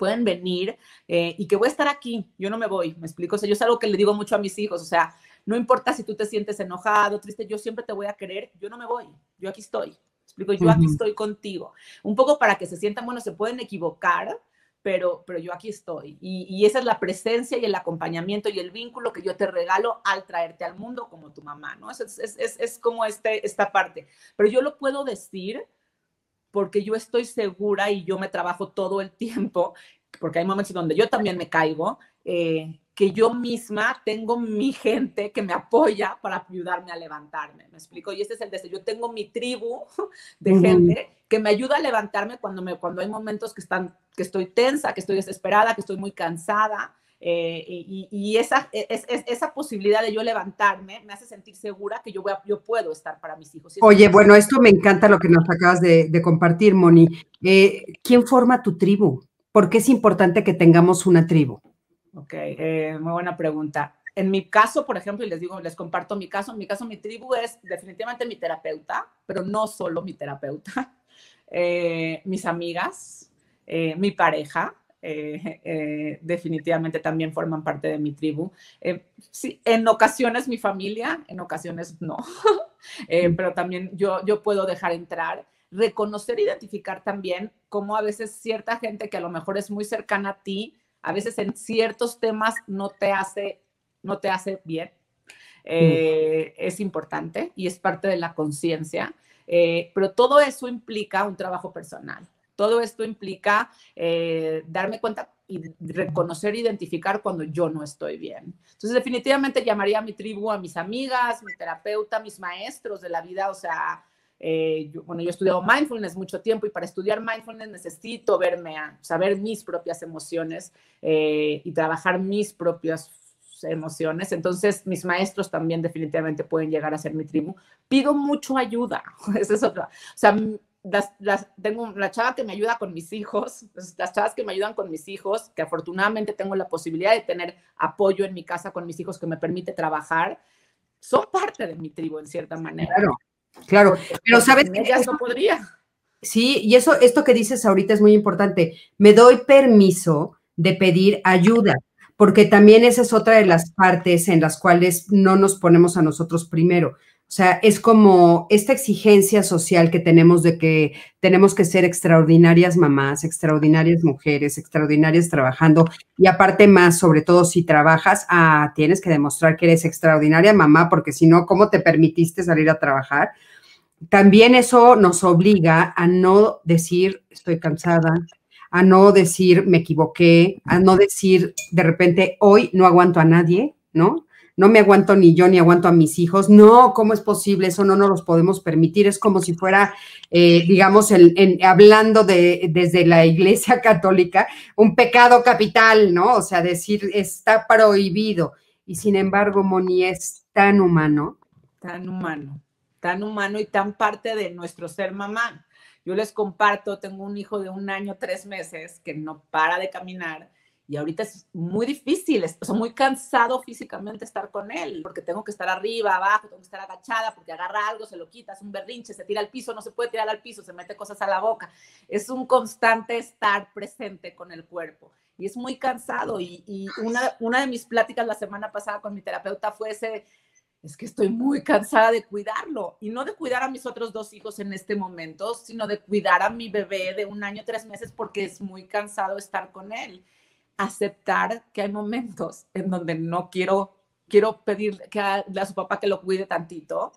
pueden venir eh, y que voy a estar aquí, yo no me voy, me explico, o sea, yo es algo que le digo mucho a mis hijos, o sea, no importa si tú te sientes enojado, triste, yo siempre te voy a querer, yo no me voy, yo aquí estoy, explico, yo aquí estoy contigo, un poco para que se sientan, bueno, se pueden equivocar, pero, pero yo aquí estoy. Y, esa es la presencia y el acompañamiento y el vínculo que yo te regalo al traerte al mundo como tu mamá, ¿no? Es, es, es, es como este, esta parte. Pero yo lo puedo decir porque yo estoy segura y yo me trabajo todo el (laughs) tiempo, porque hay momentos donde yo también me caigo, eh, que yo misma tengo mi gente que me apoya para ayudarme a levantarme. ¿Me explico? Y este es el deseo. Yo tengo mi tribu (laughs) de gente que me ayuda a levantarme cuando, me, cuando hay momentos que, están, que estoy tensa, que estoy desesperada, que estoy muy cansada. Eh, y, esa, e, es, esa posibilidad de yo levantarme me hace sentir segura que yo, voy yo puedo estar para mis hijos. Oye, bueno, esto me encanta lo que nos acabas de, compartir, Moni. Eh, ¿Quién forma tu tribu? ¿Por qué es importante que tengamos una tribu? Ok, eh, muy buena pregunta. En mi caso, por ejemplo, y les digo, les comparto mi caso, en mi caso mi tribu es definitivamente mi terapeuta, pero no solo mi terapeuta, eh, mis amigas, eh, mi pareja, definitivamente también forman parte de mi tribu. sí, en ocasiones mi familia, en ocasiones no, (laughs) pero también yo, yo puedo dejar entrar reconocer, identificar también cómo a veces cierta gente que a lo mejor es muy cercana a ti, a veces en ciertos temas no te hace, no te hace bien. eh, es importante y es parte de la conciencia, eh, pero todo eso implica un trabajo personal. Todo esto implica eh, darme cuenta y reconocer, identificar cuando yo no estoy bien. Entonces, definitivamente llamaría a mi tribu, a mis amigas, mi terapeuta, mis maestros de la vida, o sea, bueno, yo he estudiado mindfulness mucho tiempo y para estudiar mindfulness necesito verme, a, saber mis propias emociones y trabajar mis propias emociones. Entonces, mis maestros también definitivamente pueden llegar a ser mi tribu. Pido mucho ayuda. (laughs) Esa es otra. O sea, las, tengo la chava que me ayuda con mis hijos, pues, las chavas que me ayudan con mis hijos, que afortunadamente tengo la posibilidad de tener apoyo en mi casa con mis hijos que me permite trabajar, son parte de mi tribu en cierta manera. Claro, claro. Pero sabes que no podría. Sí, y eso, esto que dices ahorita es muy importante. Me doy permiso de pedir ayuda porque también esa es otra de las partes en las cuales no nos ponemos a nosotros primero. O sea, es como esta exigencia social que tenemos de que tenemos que ser extraordinarias mamás, extraordinarias mujeres, extraordinarias trabajando y aparte más, sobre todo si trabajas, ah, tienes que demostrar que eres extraordinaria mamá, porque si no, ¿cómo te permitiste salir a trabajar? También eso nos obliga a no decir estoy cansada, a no decir me equivoqué, a no decir de repente hoy no aguanto a nadie, ¿no? No me aguanto ni yo ni aguanto a mis hijos. No, ¿cómo es posible? Eso no nos los podemos permitir. Es como si fuera, eh, digamos, hablando de, desde la Iglesia (laughs) Católica, un pecado capital, ¿no? O sea, decir está prohibido. Y sin embargo, Moni es tan humano. Tan humano, tan humano y tan parte de nuestro ser mamá. Yo les comparto, tengo un hijo de un año, tres meses, que no para de caminar y ahorita es muy difícil, es, o muy cansado físicamente estar con él, porque tengo que estar arriba, abajo, tengo que estar agachada, porque agarra algo, se lo quita, es un berrinche, se tira al piso, no se puede tirar al piso, se mete cosas a la boca. Es un constante estar presente con el cuerpo y es muy cansado. Y, y una, una de mis pláticas la semana pasada con mi terapeuta fue ese, es que estoy muy cansada de cuidarlo y no de cuidar a mis otros dos hijos en este momento, sino de cuidar a mi bebé de un año, tres meses, porque es muy cansado estar con él. Aceptar que hay momentos en donde no quiero, quiero pedir que a, a su papá que lo cuide tantito,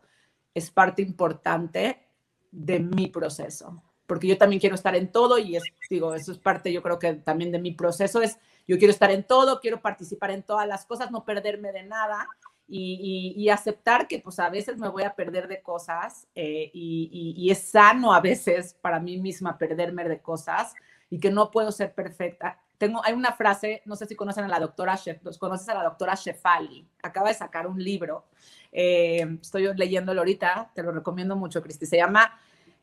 es parte importante de mi proceso, porque yo también quiero estar en todo y es, digo, eso es parte, yo creo que también de mi proceso es, yo quiero estar en todo, quiero participar en todas las cosas, no perderme de nada y, aceptar que pues a veces me voy a perder de cosas eh, y, es sano a veces para mí misma perderme de cosas y que no puedo ser perfecta. Tengo, hay una frase, no sé si conocen a la doctora, conoces a la doctora Shefali, acaba de sacar un libro, eh, estoy leyéndolo ahorita, te lo recomiendo mucho, Cristi, se llama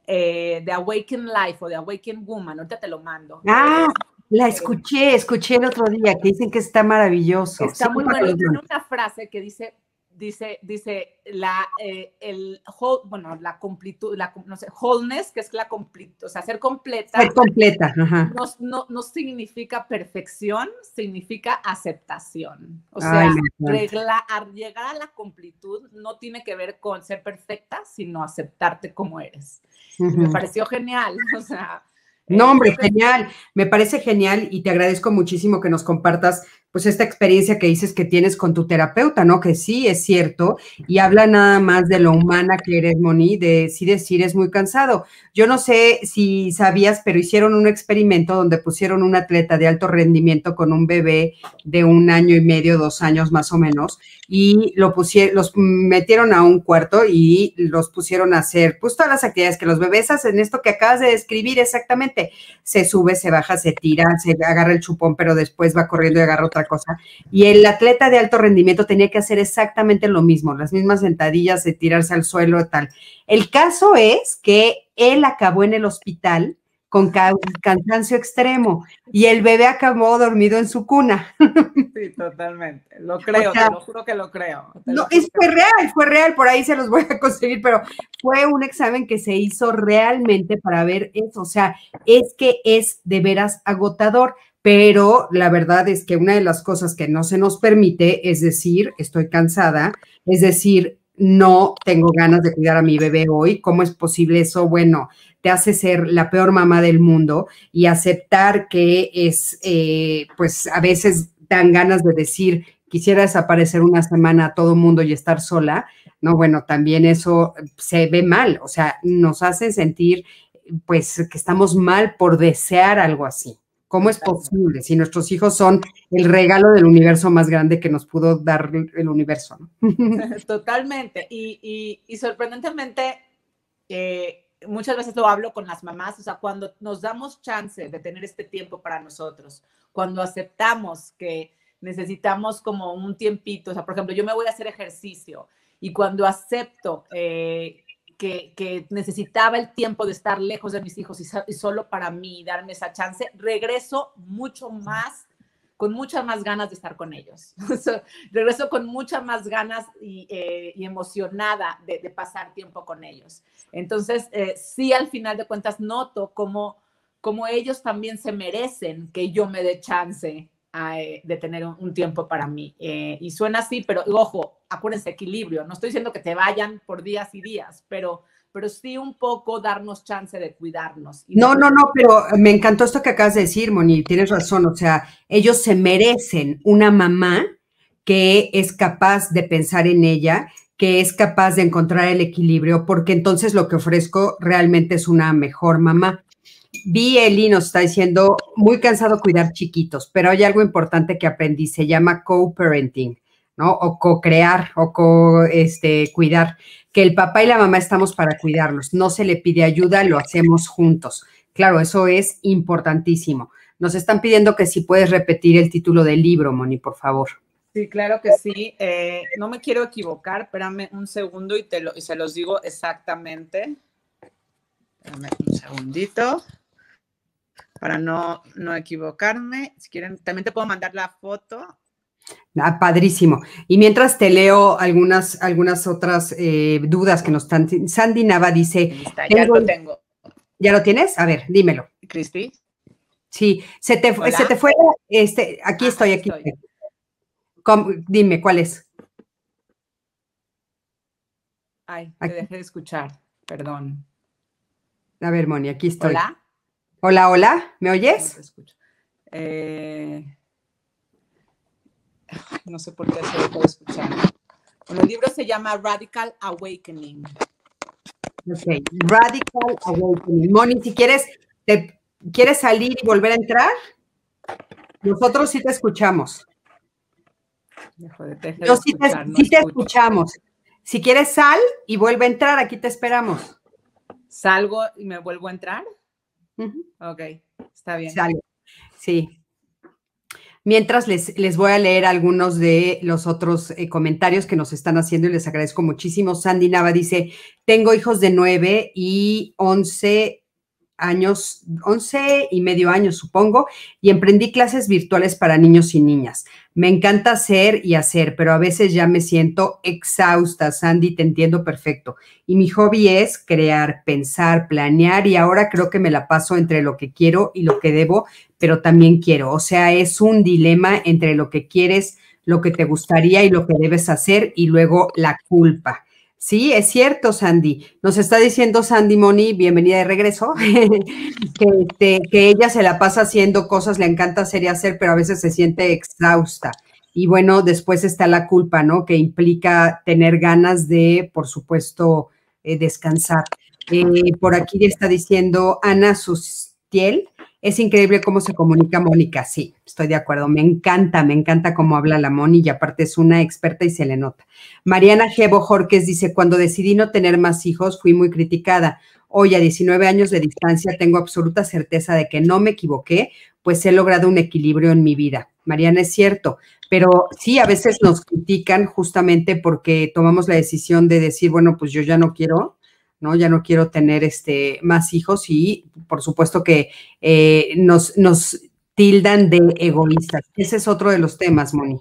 eh, The Awakened Life o The Awakened Woman, ahorita te lo mando. Ah, la escuché, escuché el otro día que dicen que está maravilloso. Está muy bueno. Tiene una frase que dice, dice, dice la, eh, el, bueno, la completud, la, no sé, wholeness, que es la completud, o sea, ser completa. Ser completa, ajá. No, no, no, significa perfección, significa aceptación. O sea, llegar a la completud no tiene que ver con ser perfecta, sino aceptarte como eres. Me pareció genial, (laughs) o sea, no, hombre, genial. Me parece genial y te agradezco muchísimo que nos compartas pues esta experiencia que dices que tienes con tu terapeuta, ¿no? Que sí es cierto y habla nada más de lo humana que eres, Moni, de sí decir es muy cansado. Yo no sé si sabías, pero hicieron un experimento donde pusieron un atleta de alto rendimiento con un bebé de un año y medio, dos años más o menos, y lo pusieron, los metieron a un cuarto y los pusieron a hacer pues todas las actividades que los bebés hacen, esto que acabas de describir exactamente. Se sube, se baja, se tira, se agarra el chupón, pero después va corriendo y agarra otra cosa. Y el atleta de alto rendimiento tenía que hacer exactamente lo mismo, las mismas sentadillas de tirarse al suelo tal. El caso es que él acabó en el hospital con cansancio extremo y el bebé acabó dormido en su cuna. (laughs) Sí, totalmente. Lo creo, te lo juro que lo creo. no, es, fue real, fue real, por ahí se los voy a conseguir, pero fue un examen que se hizo realmente para ver eso. O sea, es que es de veras agotador pero la verdad es que una de las cosas que no se nos permite es decir, estoy cansada, es decir, no tengo ganas de cuidar a mi bebé hoy, ¿cómo es posible eso? Bueno, te hace ser la peor mamá del mundo y aceptar que es, eh, pues a veces dan ganas de decir, quisiera desaparecer una semana a todo mundo y estar sola, no, bueno, también eso se ve mal, o sea, nos hace sentir pues que estamos mal por desear algo así. ¿Cómo es posible si nuestros hijos son el regalo del universo más grande que nos pudo dar el universo? (laughs) Totalmente. Y, sorprendentemente, eh, muchas veces lo hablo con las mamás, o sea, cuando nos damos chance de tener este tiempo para nosotros, cuando aceptamos que necesitamos como un tiempito, o sea, por ejemplo, yo me voy a hacer ejercicio y cuando acepto eh, que, necesitaba el tiempo de estar lejos de mis hijos y, solo para mí darme esa chance, regreso mucho más, con muchas más ganas de estar con ellos. (laughs) regreso con muchas más ganas y, eh, emocionada de, pasar tiempo con ellos. Entonces, eh, sí, al final de cuentas, noto como, como ellos también se merecen que yo me dé chance eh, de tener un, tiempo para mí. Eh, y suena así, pero ojo, acuérdense, equilibrio. No estoy diciendo que te vayan por días y días, pero, pero sí un poco darnos chance de cuidarnos. no, no, no, pero me encantó esto que acabas de decir, Moni, tienes razón. O sea, ellos se merecen una mamá que es capaz de pensar en ella, que es capaz de encontrar el equilibrio, porque entonces lo que ofrezco realmente es una mejor mamá. Vi Eli nos está diciendo, muy cansado cuidar chiquitos, pero hay algo importante que aprendí, se llama co-parenting, O co-crear o co-cuidar, este, que el papá y la mamá estamos para cuidarlos, no se le pide ayuda, lo hacemos juntos. Claro, eso es importantísimo. Nos están pidiendo que si puedes repetir el título del libro, Moni, por favor. Sí, claro que sí. Eh, no me quiero equivocar, espérame un segundo y, y se los digo exactamente. Espérame un segundito para no, no equivocarme. Si quieren, también te puedo mandar la foto. Ah, padrísimo. Y mientras te leo algunas, algunas otras eh, dudas que nos están. Sandy Nava dice. ya lo tengo. ¿Ya lo tienes? A ver, dímelo. Cristi. Sí, se te, se te fue. Este, aquí estoy, aquí. dime, ¿cuál es? Ay, te dejé de escuchar, perdón. A ver, Moni, aquí estoy. Hola. Hola, hola, ¿me oyes? No, escucho. Eh, no sé por qué se lo puedo escuchar. Bueno, el libro se llama Radical Awakening. Ok, Radical Awakening. Moni, si quieres, te, ¿quieres salir y volver a entrar? Nosotros sí te escuchamos. Yo sí te, sí te escuchamos. Si quieres, sal y vuelve a entrar, aquí te esperamos. ¿Salgo y me vuelvo a entrar? Ok, está bien. Sí. Mientras les, les, voy a leer algunos de los otros eh, comentarios que nos están haciendo y les agradezco muchísimo. Sandy Nava dice, tengo hijos de 9 y 11 años, 11 y medio años, supongo, y emprendí clases virtuales para niños y niñas. Me encanta hacer y hacer, pero a veces ya me siento exhausta. Sandy, te entiendo perfecto. Y mi hobby es crear, pensar, planear, y ahora creo que me la paso entre lo que quiero y lo que debo, pero también quiero. O sea, es un dilema entre lo que quieres, lo que te gustaría y lo que debes hacer, y luego la culpa. Sí, es cierto, Sandy. Nos está diciendo Sandy Moni, bienvenida de regreso, (laughs) que, que ella se la pasa haciendo cosas, le encanta hacer y hacer, pero a veces se siente exhausta. Y bueno, después está la culpa, ¿no? Que implica tener ganas de, por supuesto, eh, descansar. Eh, por aquí está diciendo Ana Sustiel, es increíble cómo se comunica Mónica, sí, estoy de acuerdo, me encanta, me encanta cómo habla la Moni y aparte es una experta y se le nota. Mariana Gebo Jorques dice, cuando decidí no tener más hijos fui muy criticada. Hoy a 19 años de distancia tengo absoluta certeza de que no me equivoqué, pues he logrado un equilibrio en mi vida. Mariana, es cierto, pero sí, a veces nos critican justamente porque tomamos la decisión de decir, bueno, pues yo ya no quiero, ¿no? Ya no quiero tener este, más hijos y por supuesto que eh, nos, nos tildan de egoístas. Ese es otro de los temas, Moni,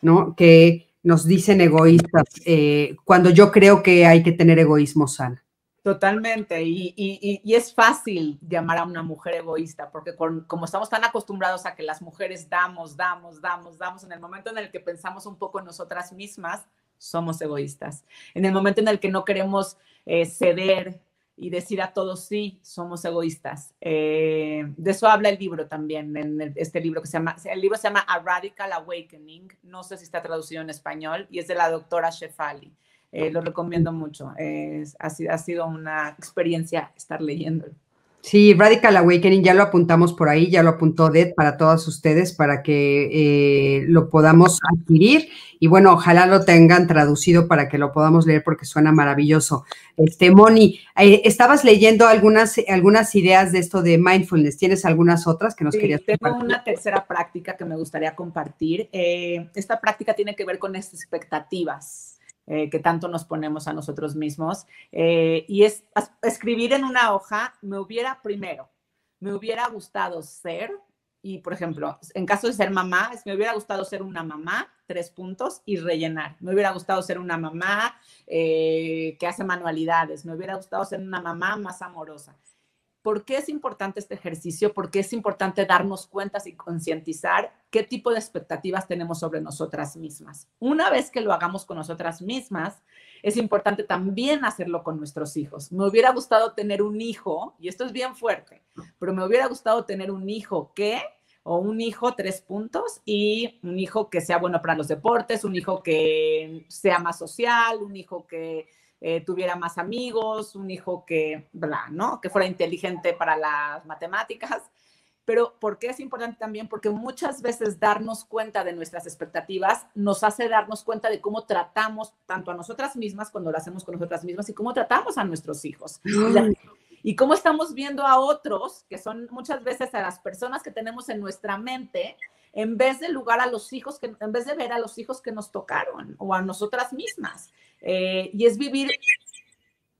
¿no? Que nos dicen egoístas eh, cuando yo creo que hay que tener egoísmo sano. Totalmente, y, es fácil llamar a una mujer egoísta, porque como estamos tan acostumbrados a que las mujeres damos, damos, damos, damos, en el momento en el que pensamos un poco en nosotras mismas, somos egoístas. En el momento en el que no queremos eh, ceder y decir a todos sí, somos egoístas. Eh, de eso habla el libro también, en este libro que se llama, el libro se llama A Radical Awakening, no sé si está traducido en español, y es de la doctora Shefali. Eh, lo recomiendo mucho, ha, sido, ha sido una experiencia estar leyéndolo. Sí, Radical Awakening ya lo apuntamos por ahí, ya lo apuntó Ded para todos ustedes para que eh, lo podamos adquirir y bueno, ojalá lo tengan traducido para que lo podamos leer porque suena maravilloso. Este, Moni, eh, estabas leyendo algunas, algunas ideas de esto de mindfulness. ¿Tienes algunas otras que nos sí, querías Tengo una tercera práctica que me gustaría compartir. Eh, esta práctica tiene que ver con expectativas. Eh, que tanto nos ponemos a nosotros mismos. Eh, y es escribir en una hoja, me hubiera primero, me hubiera gustado ser, y por ejemplo, en caso de ser mamá, me hubiera gustado ser una mamá, tres puntos, y rellenar. Me hubiera gustado ser una mamá eh, que hace manualidades, me hubiera gustado ser una mamá más amorosa. ¿Por qué es importante este ejercicio? Porque es importante darnos cuenta y concientizar qué tipo de expectativas tenemos sobre nosotras mismas. Una vez que lo hagamos con nosotras mismas, es importante también hacerlo con nuestros hijos. Me hubiera gustado tener un hijo, y esto es bien fuerte, pero me hubiera gustado tener un hijo que, o un hijo, tres puntos, y un hijo que sea bueno para los deportes, un hijo que sea más social, un hijo que eh, tuviera más amigos, un hijo que, bla, ¿no? Que fuera inteligente para las matemáticas. Pero ¿por qué es importante también? Porque muchas veces darnos cuenta de nuestras expectativas nos hace darnos cuenta de cómo tratamos tanto a nosotras mismas cuando lo hacemos con nosotras mismas y cómo tratamos a nuestros hijos. Y, cómo estamos viendo a otros, que son muchas veces a las personas que tenemos en nuestra mente, en vez de lugar a los hijos, que, en vez de ver a los hijos que nos tocaron o a nosotras mismas. Eh, y es vivir,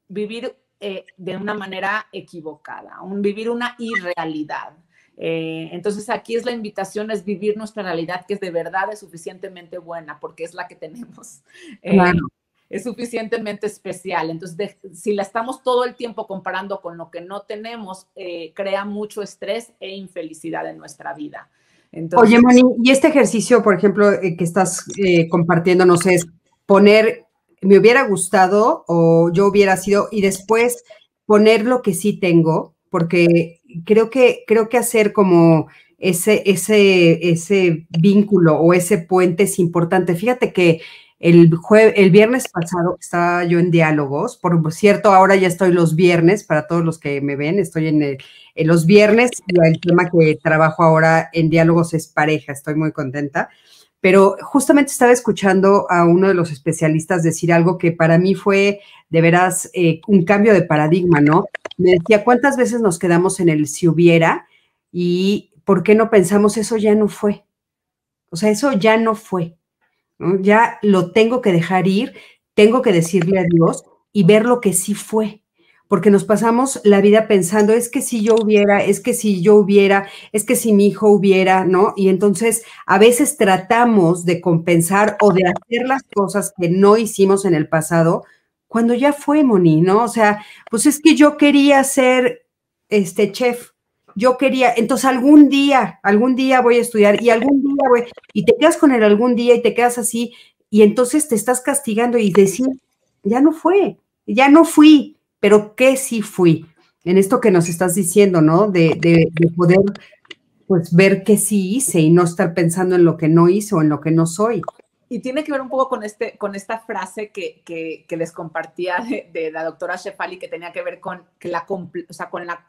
vivir eh, de una manera equivocada, un, vivir una irrealidad. Eh, entonces aquí es la invitación, es vivir nuestra realidad que es de verdad es suficientemente buena porque es la que tenemos. Es suficientemente especial. Entonces, si la estamos todo el tiempo comparando con lo que no tenemos, crea mucho estrés e infelicidad en nuestra vida. Oye, Moni, y este ejercicio, por ejemplo, que estás compartiendo, no sé, es poner me hubiera gustado o yo hubiera sido y después poner lo que sí tengo, porque creo que, creo que hacer como ese, ese, ese vínculo o ese puente es importante. Fíjate que el, el viernes pasado estaba yo en diálogos, por cierto, ahora ya estoy los viernes, para todos los que me ven, estoy en, los viernes el tema que trabajo ahora en diálogos es pareja, estoy muy contenta pero justamente estaba escuchando a uno de los especialistas decir algo que para mí fue de veras eh, un cambio de paradigma, ¿no? Me decía, ¿cuántas veces nos quedamos en el si hubiera y por qué no pensamos eso ya no fue? O sea, eso ya no fue, Ya lo tengo que dejar ir, tengo que decirle adiós y ver lo que sí fue porque nos pasamos la vida pensando, es que si yo hubiera, es que si yo hubiera, es que si mi hijo hubiera, ¿no? Y entonces a veces tratamos de compensar o de hacer las cosas que no hicimos en el pasado cuando ya fue, Moni, ¿no? O sea, pues es que yo quería ser este chef, yo quería, entonces algún día, algún día voy a estudiar y algún día voy, y te quedas con él algún día y te quedas así, y entonces te estás castigando y decir, ya no fue, ya no fui, pero ¿qué sí fui? En esto que nos estás diciendo, ¿no? De, poder pues ver qué sí hice y no estar pensando en lo que no hice o en lo que no soy. Y tiene que ver un poco con, este, con esta frase que, que, les compartía de, la doctora Shefali, que tenía que ver con, que la, o sea, con la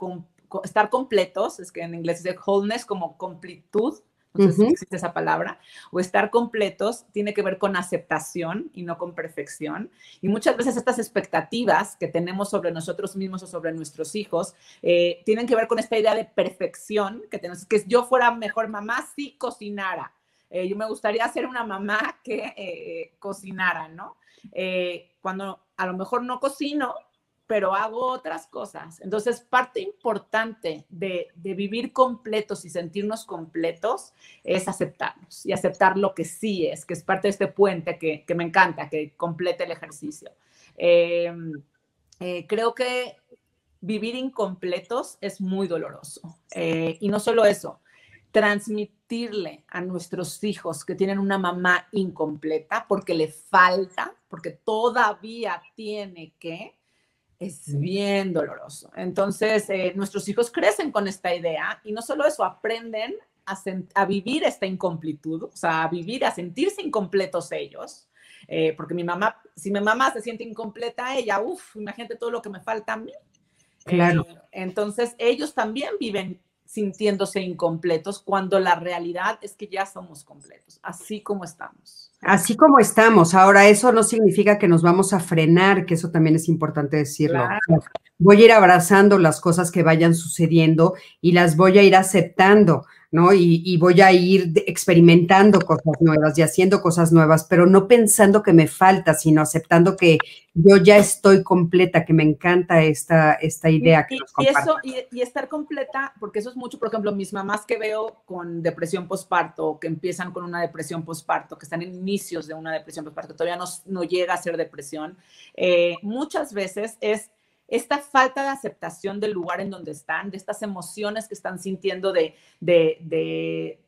estar completos, es que en inglés dice wholeness como completud, no sé si existe esa palabra, o estar completos tiene que ver con aceptación y no con perfección. Y muchas veces estas expectativas que tenemos sobre nosotros mismos o sobre nuestros hijos eh, tienen que ver con esta idea de perfección que tenemos, que yo fuera mejor mamá si cocinara. Eh, yo me gustaría ser una mamá que eh, cocinara, ¿no? cuando a lo mejor no cocino, pero hago otras cosas. Entonces, parte importante de, vivir completos y sentirnos completos es aceptarnos y aceptar lo que sí es, que es parte de este puente que, me encanta, que complete el ejercicio. Em, eh, creo que vivir incompletos es muy doloroso. Eh, y no solo eso, transmitirle a nuestros hijos que tienen una mamá incompleta porque le falta, porque todavía tiene que, es bien doloroso. Entonces, eh, nuestros hijos crecen con esta idea y no solo eso, aprenden a, vivir esta incompletud, o sea, a vivir, a sentirse incompletos ellos. Eh, porque mi mamá, si mi mamá se siente incompleta, ella, uff, imagínate todo lo que me falta a mí. Claro. Eh, entonces, ellos también viven sintiéndose incompletos cuando la realidad es que ya somos completos, así como estamos. Así como estamos. Ahora, eso no significa que nos vamos a frenar, que eso también es importante decirlo. Voy a ir abrazando las cosas que vayan sucediendo y las voy a ir aceptando. ¿No? Y, voy a ir experimentando cosas nuevas y haciendo cosas nuevas, pero no pensando que me falta, sino aceptando que yo ya estoy completa, que me encanta esta, esta idea. Y, que y eso, y, estar completa, porque eso es mucho, por ejemplo, mis mamás que veo con depresión postparto, que empiezan con una depresión postparto, que están en inicios de una depresión postparto, todavía no, no llega a ser depresión, eh, muchas veces es esta falta de aceptación del lugar en donde están, de estas emociones que están sintiendo de, de,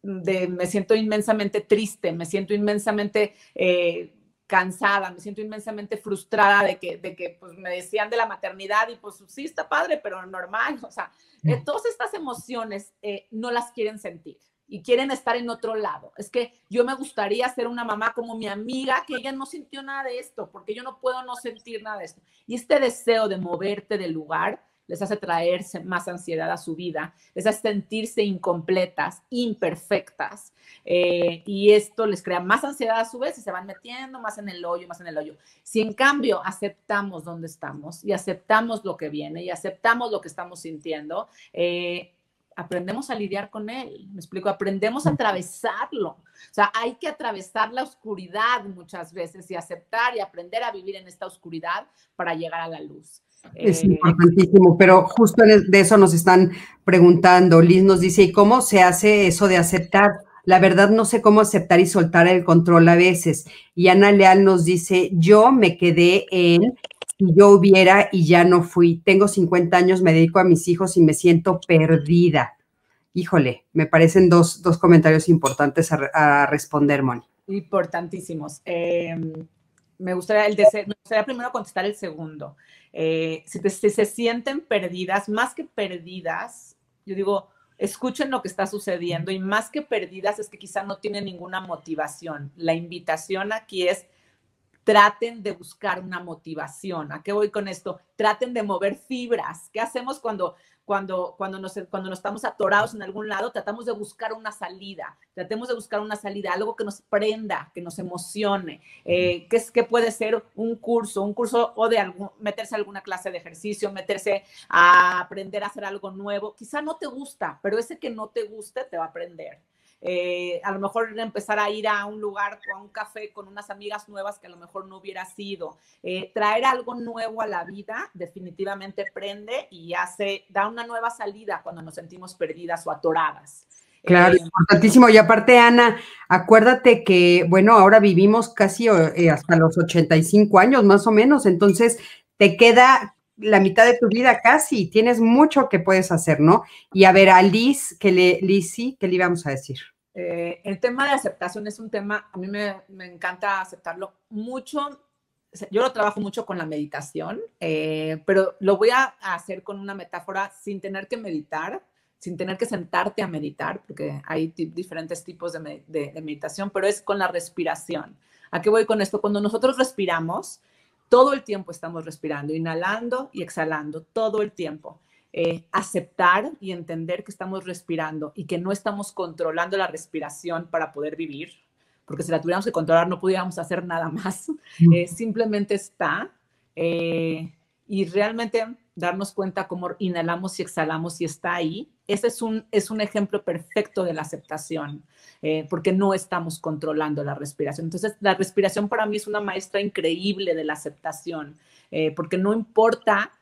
de, me siento inmensamente triste, me siento inmensamente eh, cansada, me siento inmensamente frustrada de que, de que pues, me decían de la maternidad y pues sí está padre, pero normal, (laughs) o sea, eh, todas estas emociones eh, no las quieren sentir y quieren estar en otro lado. Es que yo me gustaría ser una mamá como mi amiga, que ella no sintió nada de esto, porque yo no puedo no sentir nada de esto. Y este deseo de moverte del lugar les hace traerse más ansiedad a su vida, les hace sentirse incompletas, imperfectas, eh, y esto les crea más ansiedad a su vez y se van metiendo más en el hoyo, más en el hoyo. Si en cambio aceptamos dónde estamos y aceptamos lo que viene y aceptamos lo que estamos sintiendo, eh, aprendemos a lidiar con él, me explico, aprendemos a atravesarlo. O sea, hay que atravesar la oscuridad muchas veces y aceptar y aprender a vivir en esta oscuridad para llegar a la luz. Es eh, importantísimo, pero justo de eso nos están preguntando. Liz nos dice, ¿y cómo se hace eso de aceptar? La verdad no sé cómo aceptar y soltar el control a veces. Y Ana Leal nos dice, yo me quedé en yo hubiera y ya no fui. Tengo 50 años, me dedico a mis hijos y me siento perdida. Híjole, me parecen dos, comentarios importantes a, responder, Moni. Importantísimos. Em, me, gustaría el primero contestar el segundo. Eh, si, si se sienten perdidas, más que perdidas, yo digo, escuchen lo que está sucediendo y más que perdidas es que quizá no tienen ninguna motivación. La invitación aquí es traten de buscar una motivación. ¿A qué voy con esto? Traten de mover fibras. ¿Qué hacemos cuando, cuando, cuando, nos, cuando nos estamos atorados en algún lado? Tratamos de buscar una salida. Tratemos de buscar una salida, algo que nos prenda, que nos emocione. Eh, ¿qué, es, ¿Qué puede ser un curso? Un curso o de algún, meterse a alguna clase de ejercicio, meterse a aprender a hacer algo nuevo. Quizá no te gusta, pero ese que no te guste te va a aprender. Eh, a lo mejor empezar a ir a un lugar, a un café con unas amigas nuevas que a lo mejor no hubiera sido. Eh, traer algo nuevo a la vida definitivamente prende y hace, da una nueva salida cuando nos sentimos perdidas o atoradas. Claro, eh, importantísimo. Y aparte, Ana, acuérdate que, bueno, ahora vivimos casi hasta los 85 años más o menos, entonces te queda la mitad de tu vida casi, tienes mucho que puedes hacer, ¿no? Y a ver, a Liz, que le, Lizzy, ¿qué le íbamos a decir? Eh, el tema de aceptación es un tema, a mí me, encanta aceptarlo mucho. Yo lo trabajo mucho con la meditación, eh, pero lo voy a hacer con una metáfora sin tener que meditar, sin tener que sentarte a meditar, porque hay diferentes tipos de, de meditación, pero es con la respiración. ¿A qué voy con esto? Cuando nosotros respiramos, todo el tiempo estamos respirando, inhalando y exhalando, todo el tiempo. Eh, aceptar y entender que estamos respirando y que no estamos controlando la respiración para poder vivir, porque si la tuviéramos que controlar no pudiéramos hacer nada más, eh, simplemente está eh, y realmente darnos cuenta cómo inhalamos y exhalamos y está ahí. Ese es un, es un ejemplo perfecto de la aceptación, porque no estamos controlando la respiración. Entonces, la respiración para mí es una maestra increíble de la aceptación, porque no importa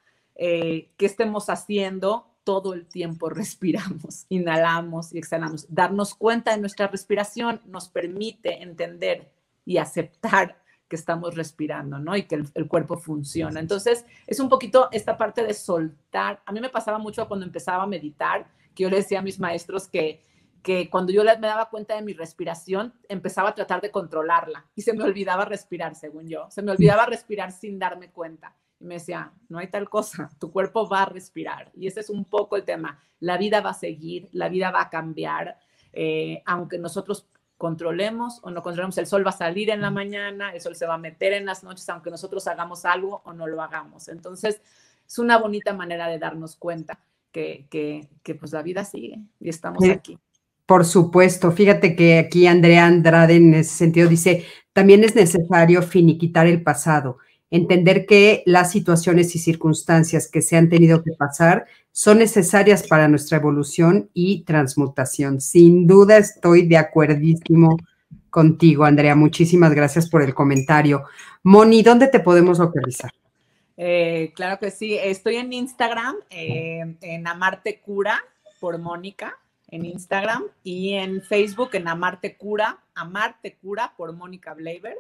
eh, qué estemos haciendo, todo el tiempo (laughs) respiramos, inhalamos y exhalamos. Darnos cuenta de nuestra respiración nos permite entender y aceptar que estamos respirando, ¿no? Y que el, cuerpo funciona. Entonces, es un poquito esta parte de soltar. A mí me pasaba mucho cuando empezaba a meditar, que yo le decía a mis maestros que, que cuando yo me daba cuenta de mi respiración, empezaba a tratar de controlarla y se me olvidaba respirar, según yo. Se me olvidaba respirar sin darme cuenta. Y me decía, no hay tal cosa, (laughs) tu cuerpo va a respirar. Y ese es un poco el tema. La vida va a seguir, la vida va a cambiar, eh, aunque nosotros controlemos o no controlemos, el sol va a salir en la mañana, el sol se va a meter en las noches, aunque nosotros hagamos algo o no lo hagamos. Entonces, es una bonita manera de darnos cuenta que, que, pues la vida sigue y estamos aquí. Por supuesto, fíjate que aquí Andrea Andrade en ese sentido dice, también es necesario finiquitar el pasado, entender que las situaciones y circunstancias que se han tenido que pasar son necesarias para nuestra evolución y transmutación. Sin duda estoy de acuerdísimo contigo, Andrea. Muchísimas gracias por el comentario. Moni, ¿dónde te podemos localizar? Eh, claro que sí, estoy en Instagram, eh, en Amarte Cura por Mónica, en Instagram, y en Facebook en Amarte Cura, Amarte Cura por Mónica Bleiber.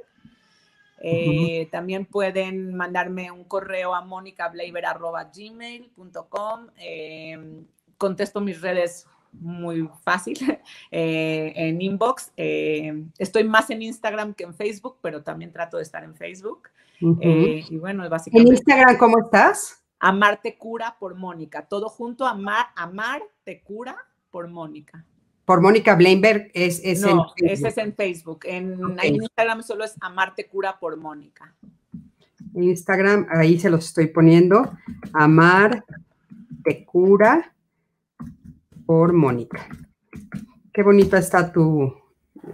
Eh, también pueden mandarme un correo a monicableiber.gmail.com. Eh, contesto mis redes muy fácil (laughs) eh, en inbox. estoy más en Instagram que en Facebook, pero también trato de estar en Facebook. y bueno, básicamente. ¿En Instagram cómo estás? Amarte Cura por Mónica. Todo junto, Amar, Amarte Cura por Mónica por Mónica Blainberg es, es no, ese es en Facebook. En, Instagram solo es Amarte Cura por Mónica. Instagram, ahí se los estoy poniendo. Amar te cura por Mónica. Qué bonita está tu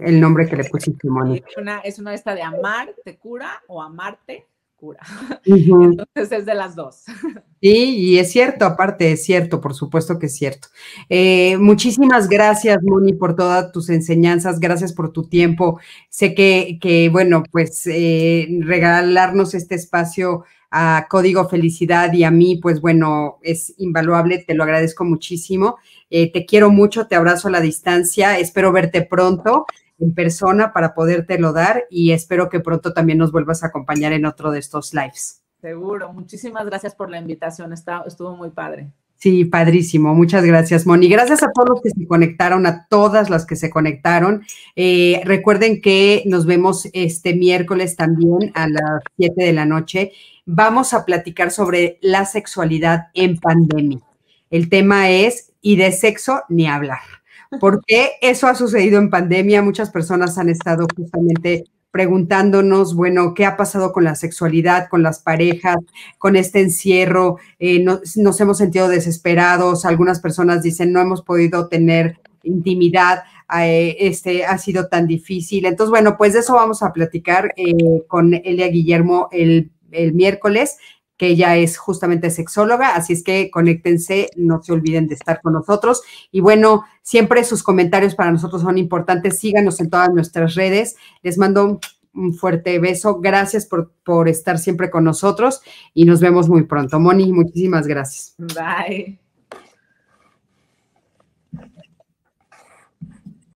el nombre que le pusiste, Mónica. Es una, es una esta de amar te cura o amarte cura. (laughs) Entonces es de las dos. (laughs) Sí, y es cierto, aparte es cierto, por supuesto que es cierto. Eh, muchísimas gracias, Moni, por todas tus enseñanzas, gracias por tu tiempo. Sé que, que bueno, pues eh, regalarnos este espacio a Código Felicidad y a mí, pues bueno, es invaluable, te lo agradezco muchísimo. Eh, te quiero mucho, te abrazo a la distancia, espero verte pronto en persona para podértelo dar y espero que pronto también nos vuelvas a acompañar en otro de estos lives. Seguro, muchísimas gracias por la invitación, Está, estuvo muy padre. Sí, padrísimo. Muchas gracias, Moni. Gracias a todos los que se conectaron, a todas las que se conectaron. Eh, recuerden que nos vemos este miércoles también a las 7 de la noche. Vamos a platicar sobre la sexualidad en pandemia. El tema es, y de sexo ni hablar porque eso ha sucedido en pandemia. Muchas personas han estado justamente preguntándonos, bueno, ¿qué ha pasado con la sexualidad, con las parejas, con este encierro? Eh, nos, hemos sentido desesperados. Algunas personas dicen, no hemos podido tener intimidad. Eh, este ha sido tan difícil. Entonces, bueno, pues de eso vamos a platicar eh, con Elia Guillermo el, el miércoles que ella es justamente sexóloga, así es que conéctense, no se olviden de estar con nosotros. Y bueno, siempre sus comentarios para nosotros son importantes, síganos en todas nuestras redes. Les mando un fuerte beso, gracias por, por estar siempre con nosotros y nos vemos muy pronto. Moni, muchísimas gracias. Bye.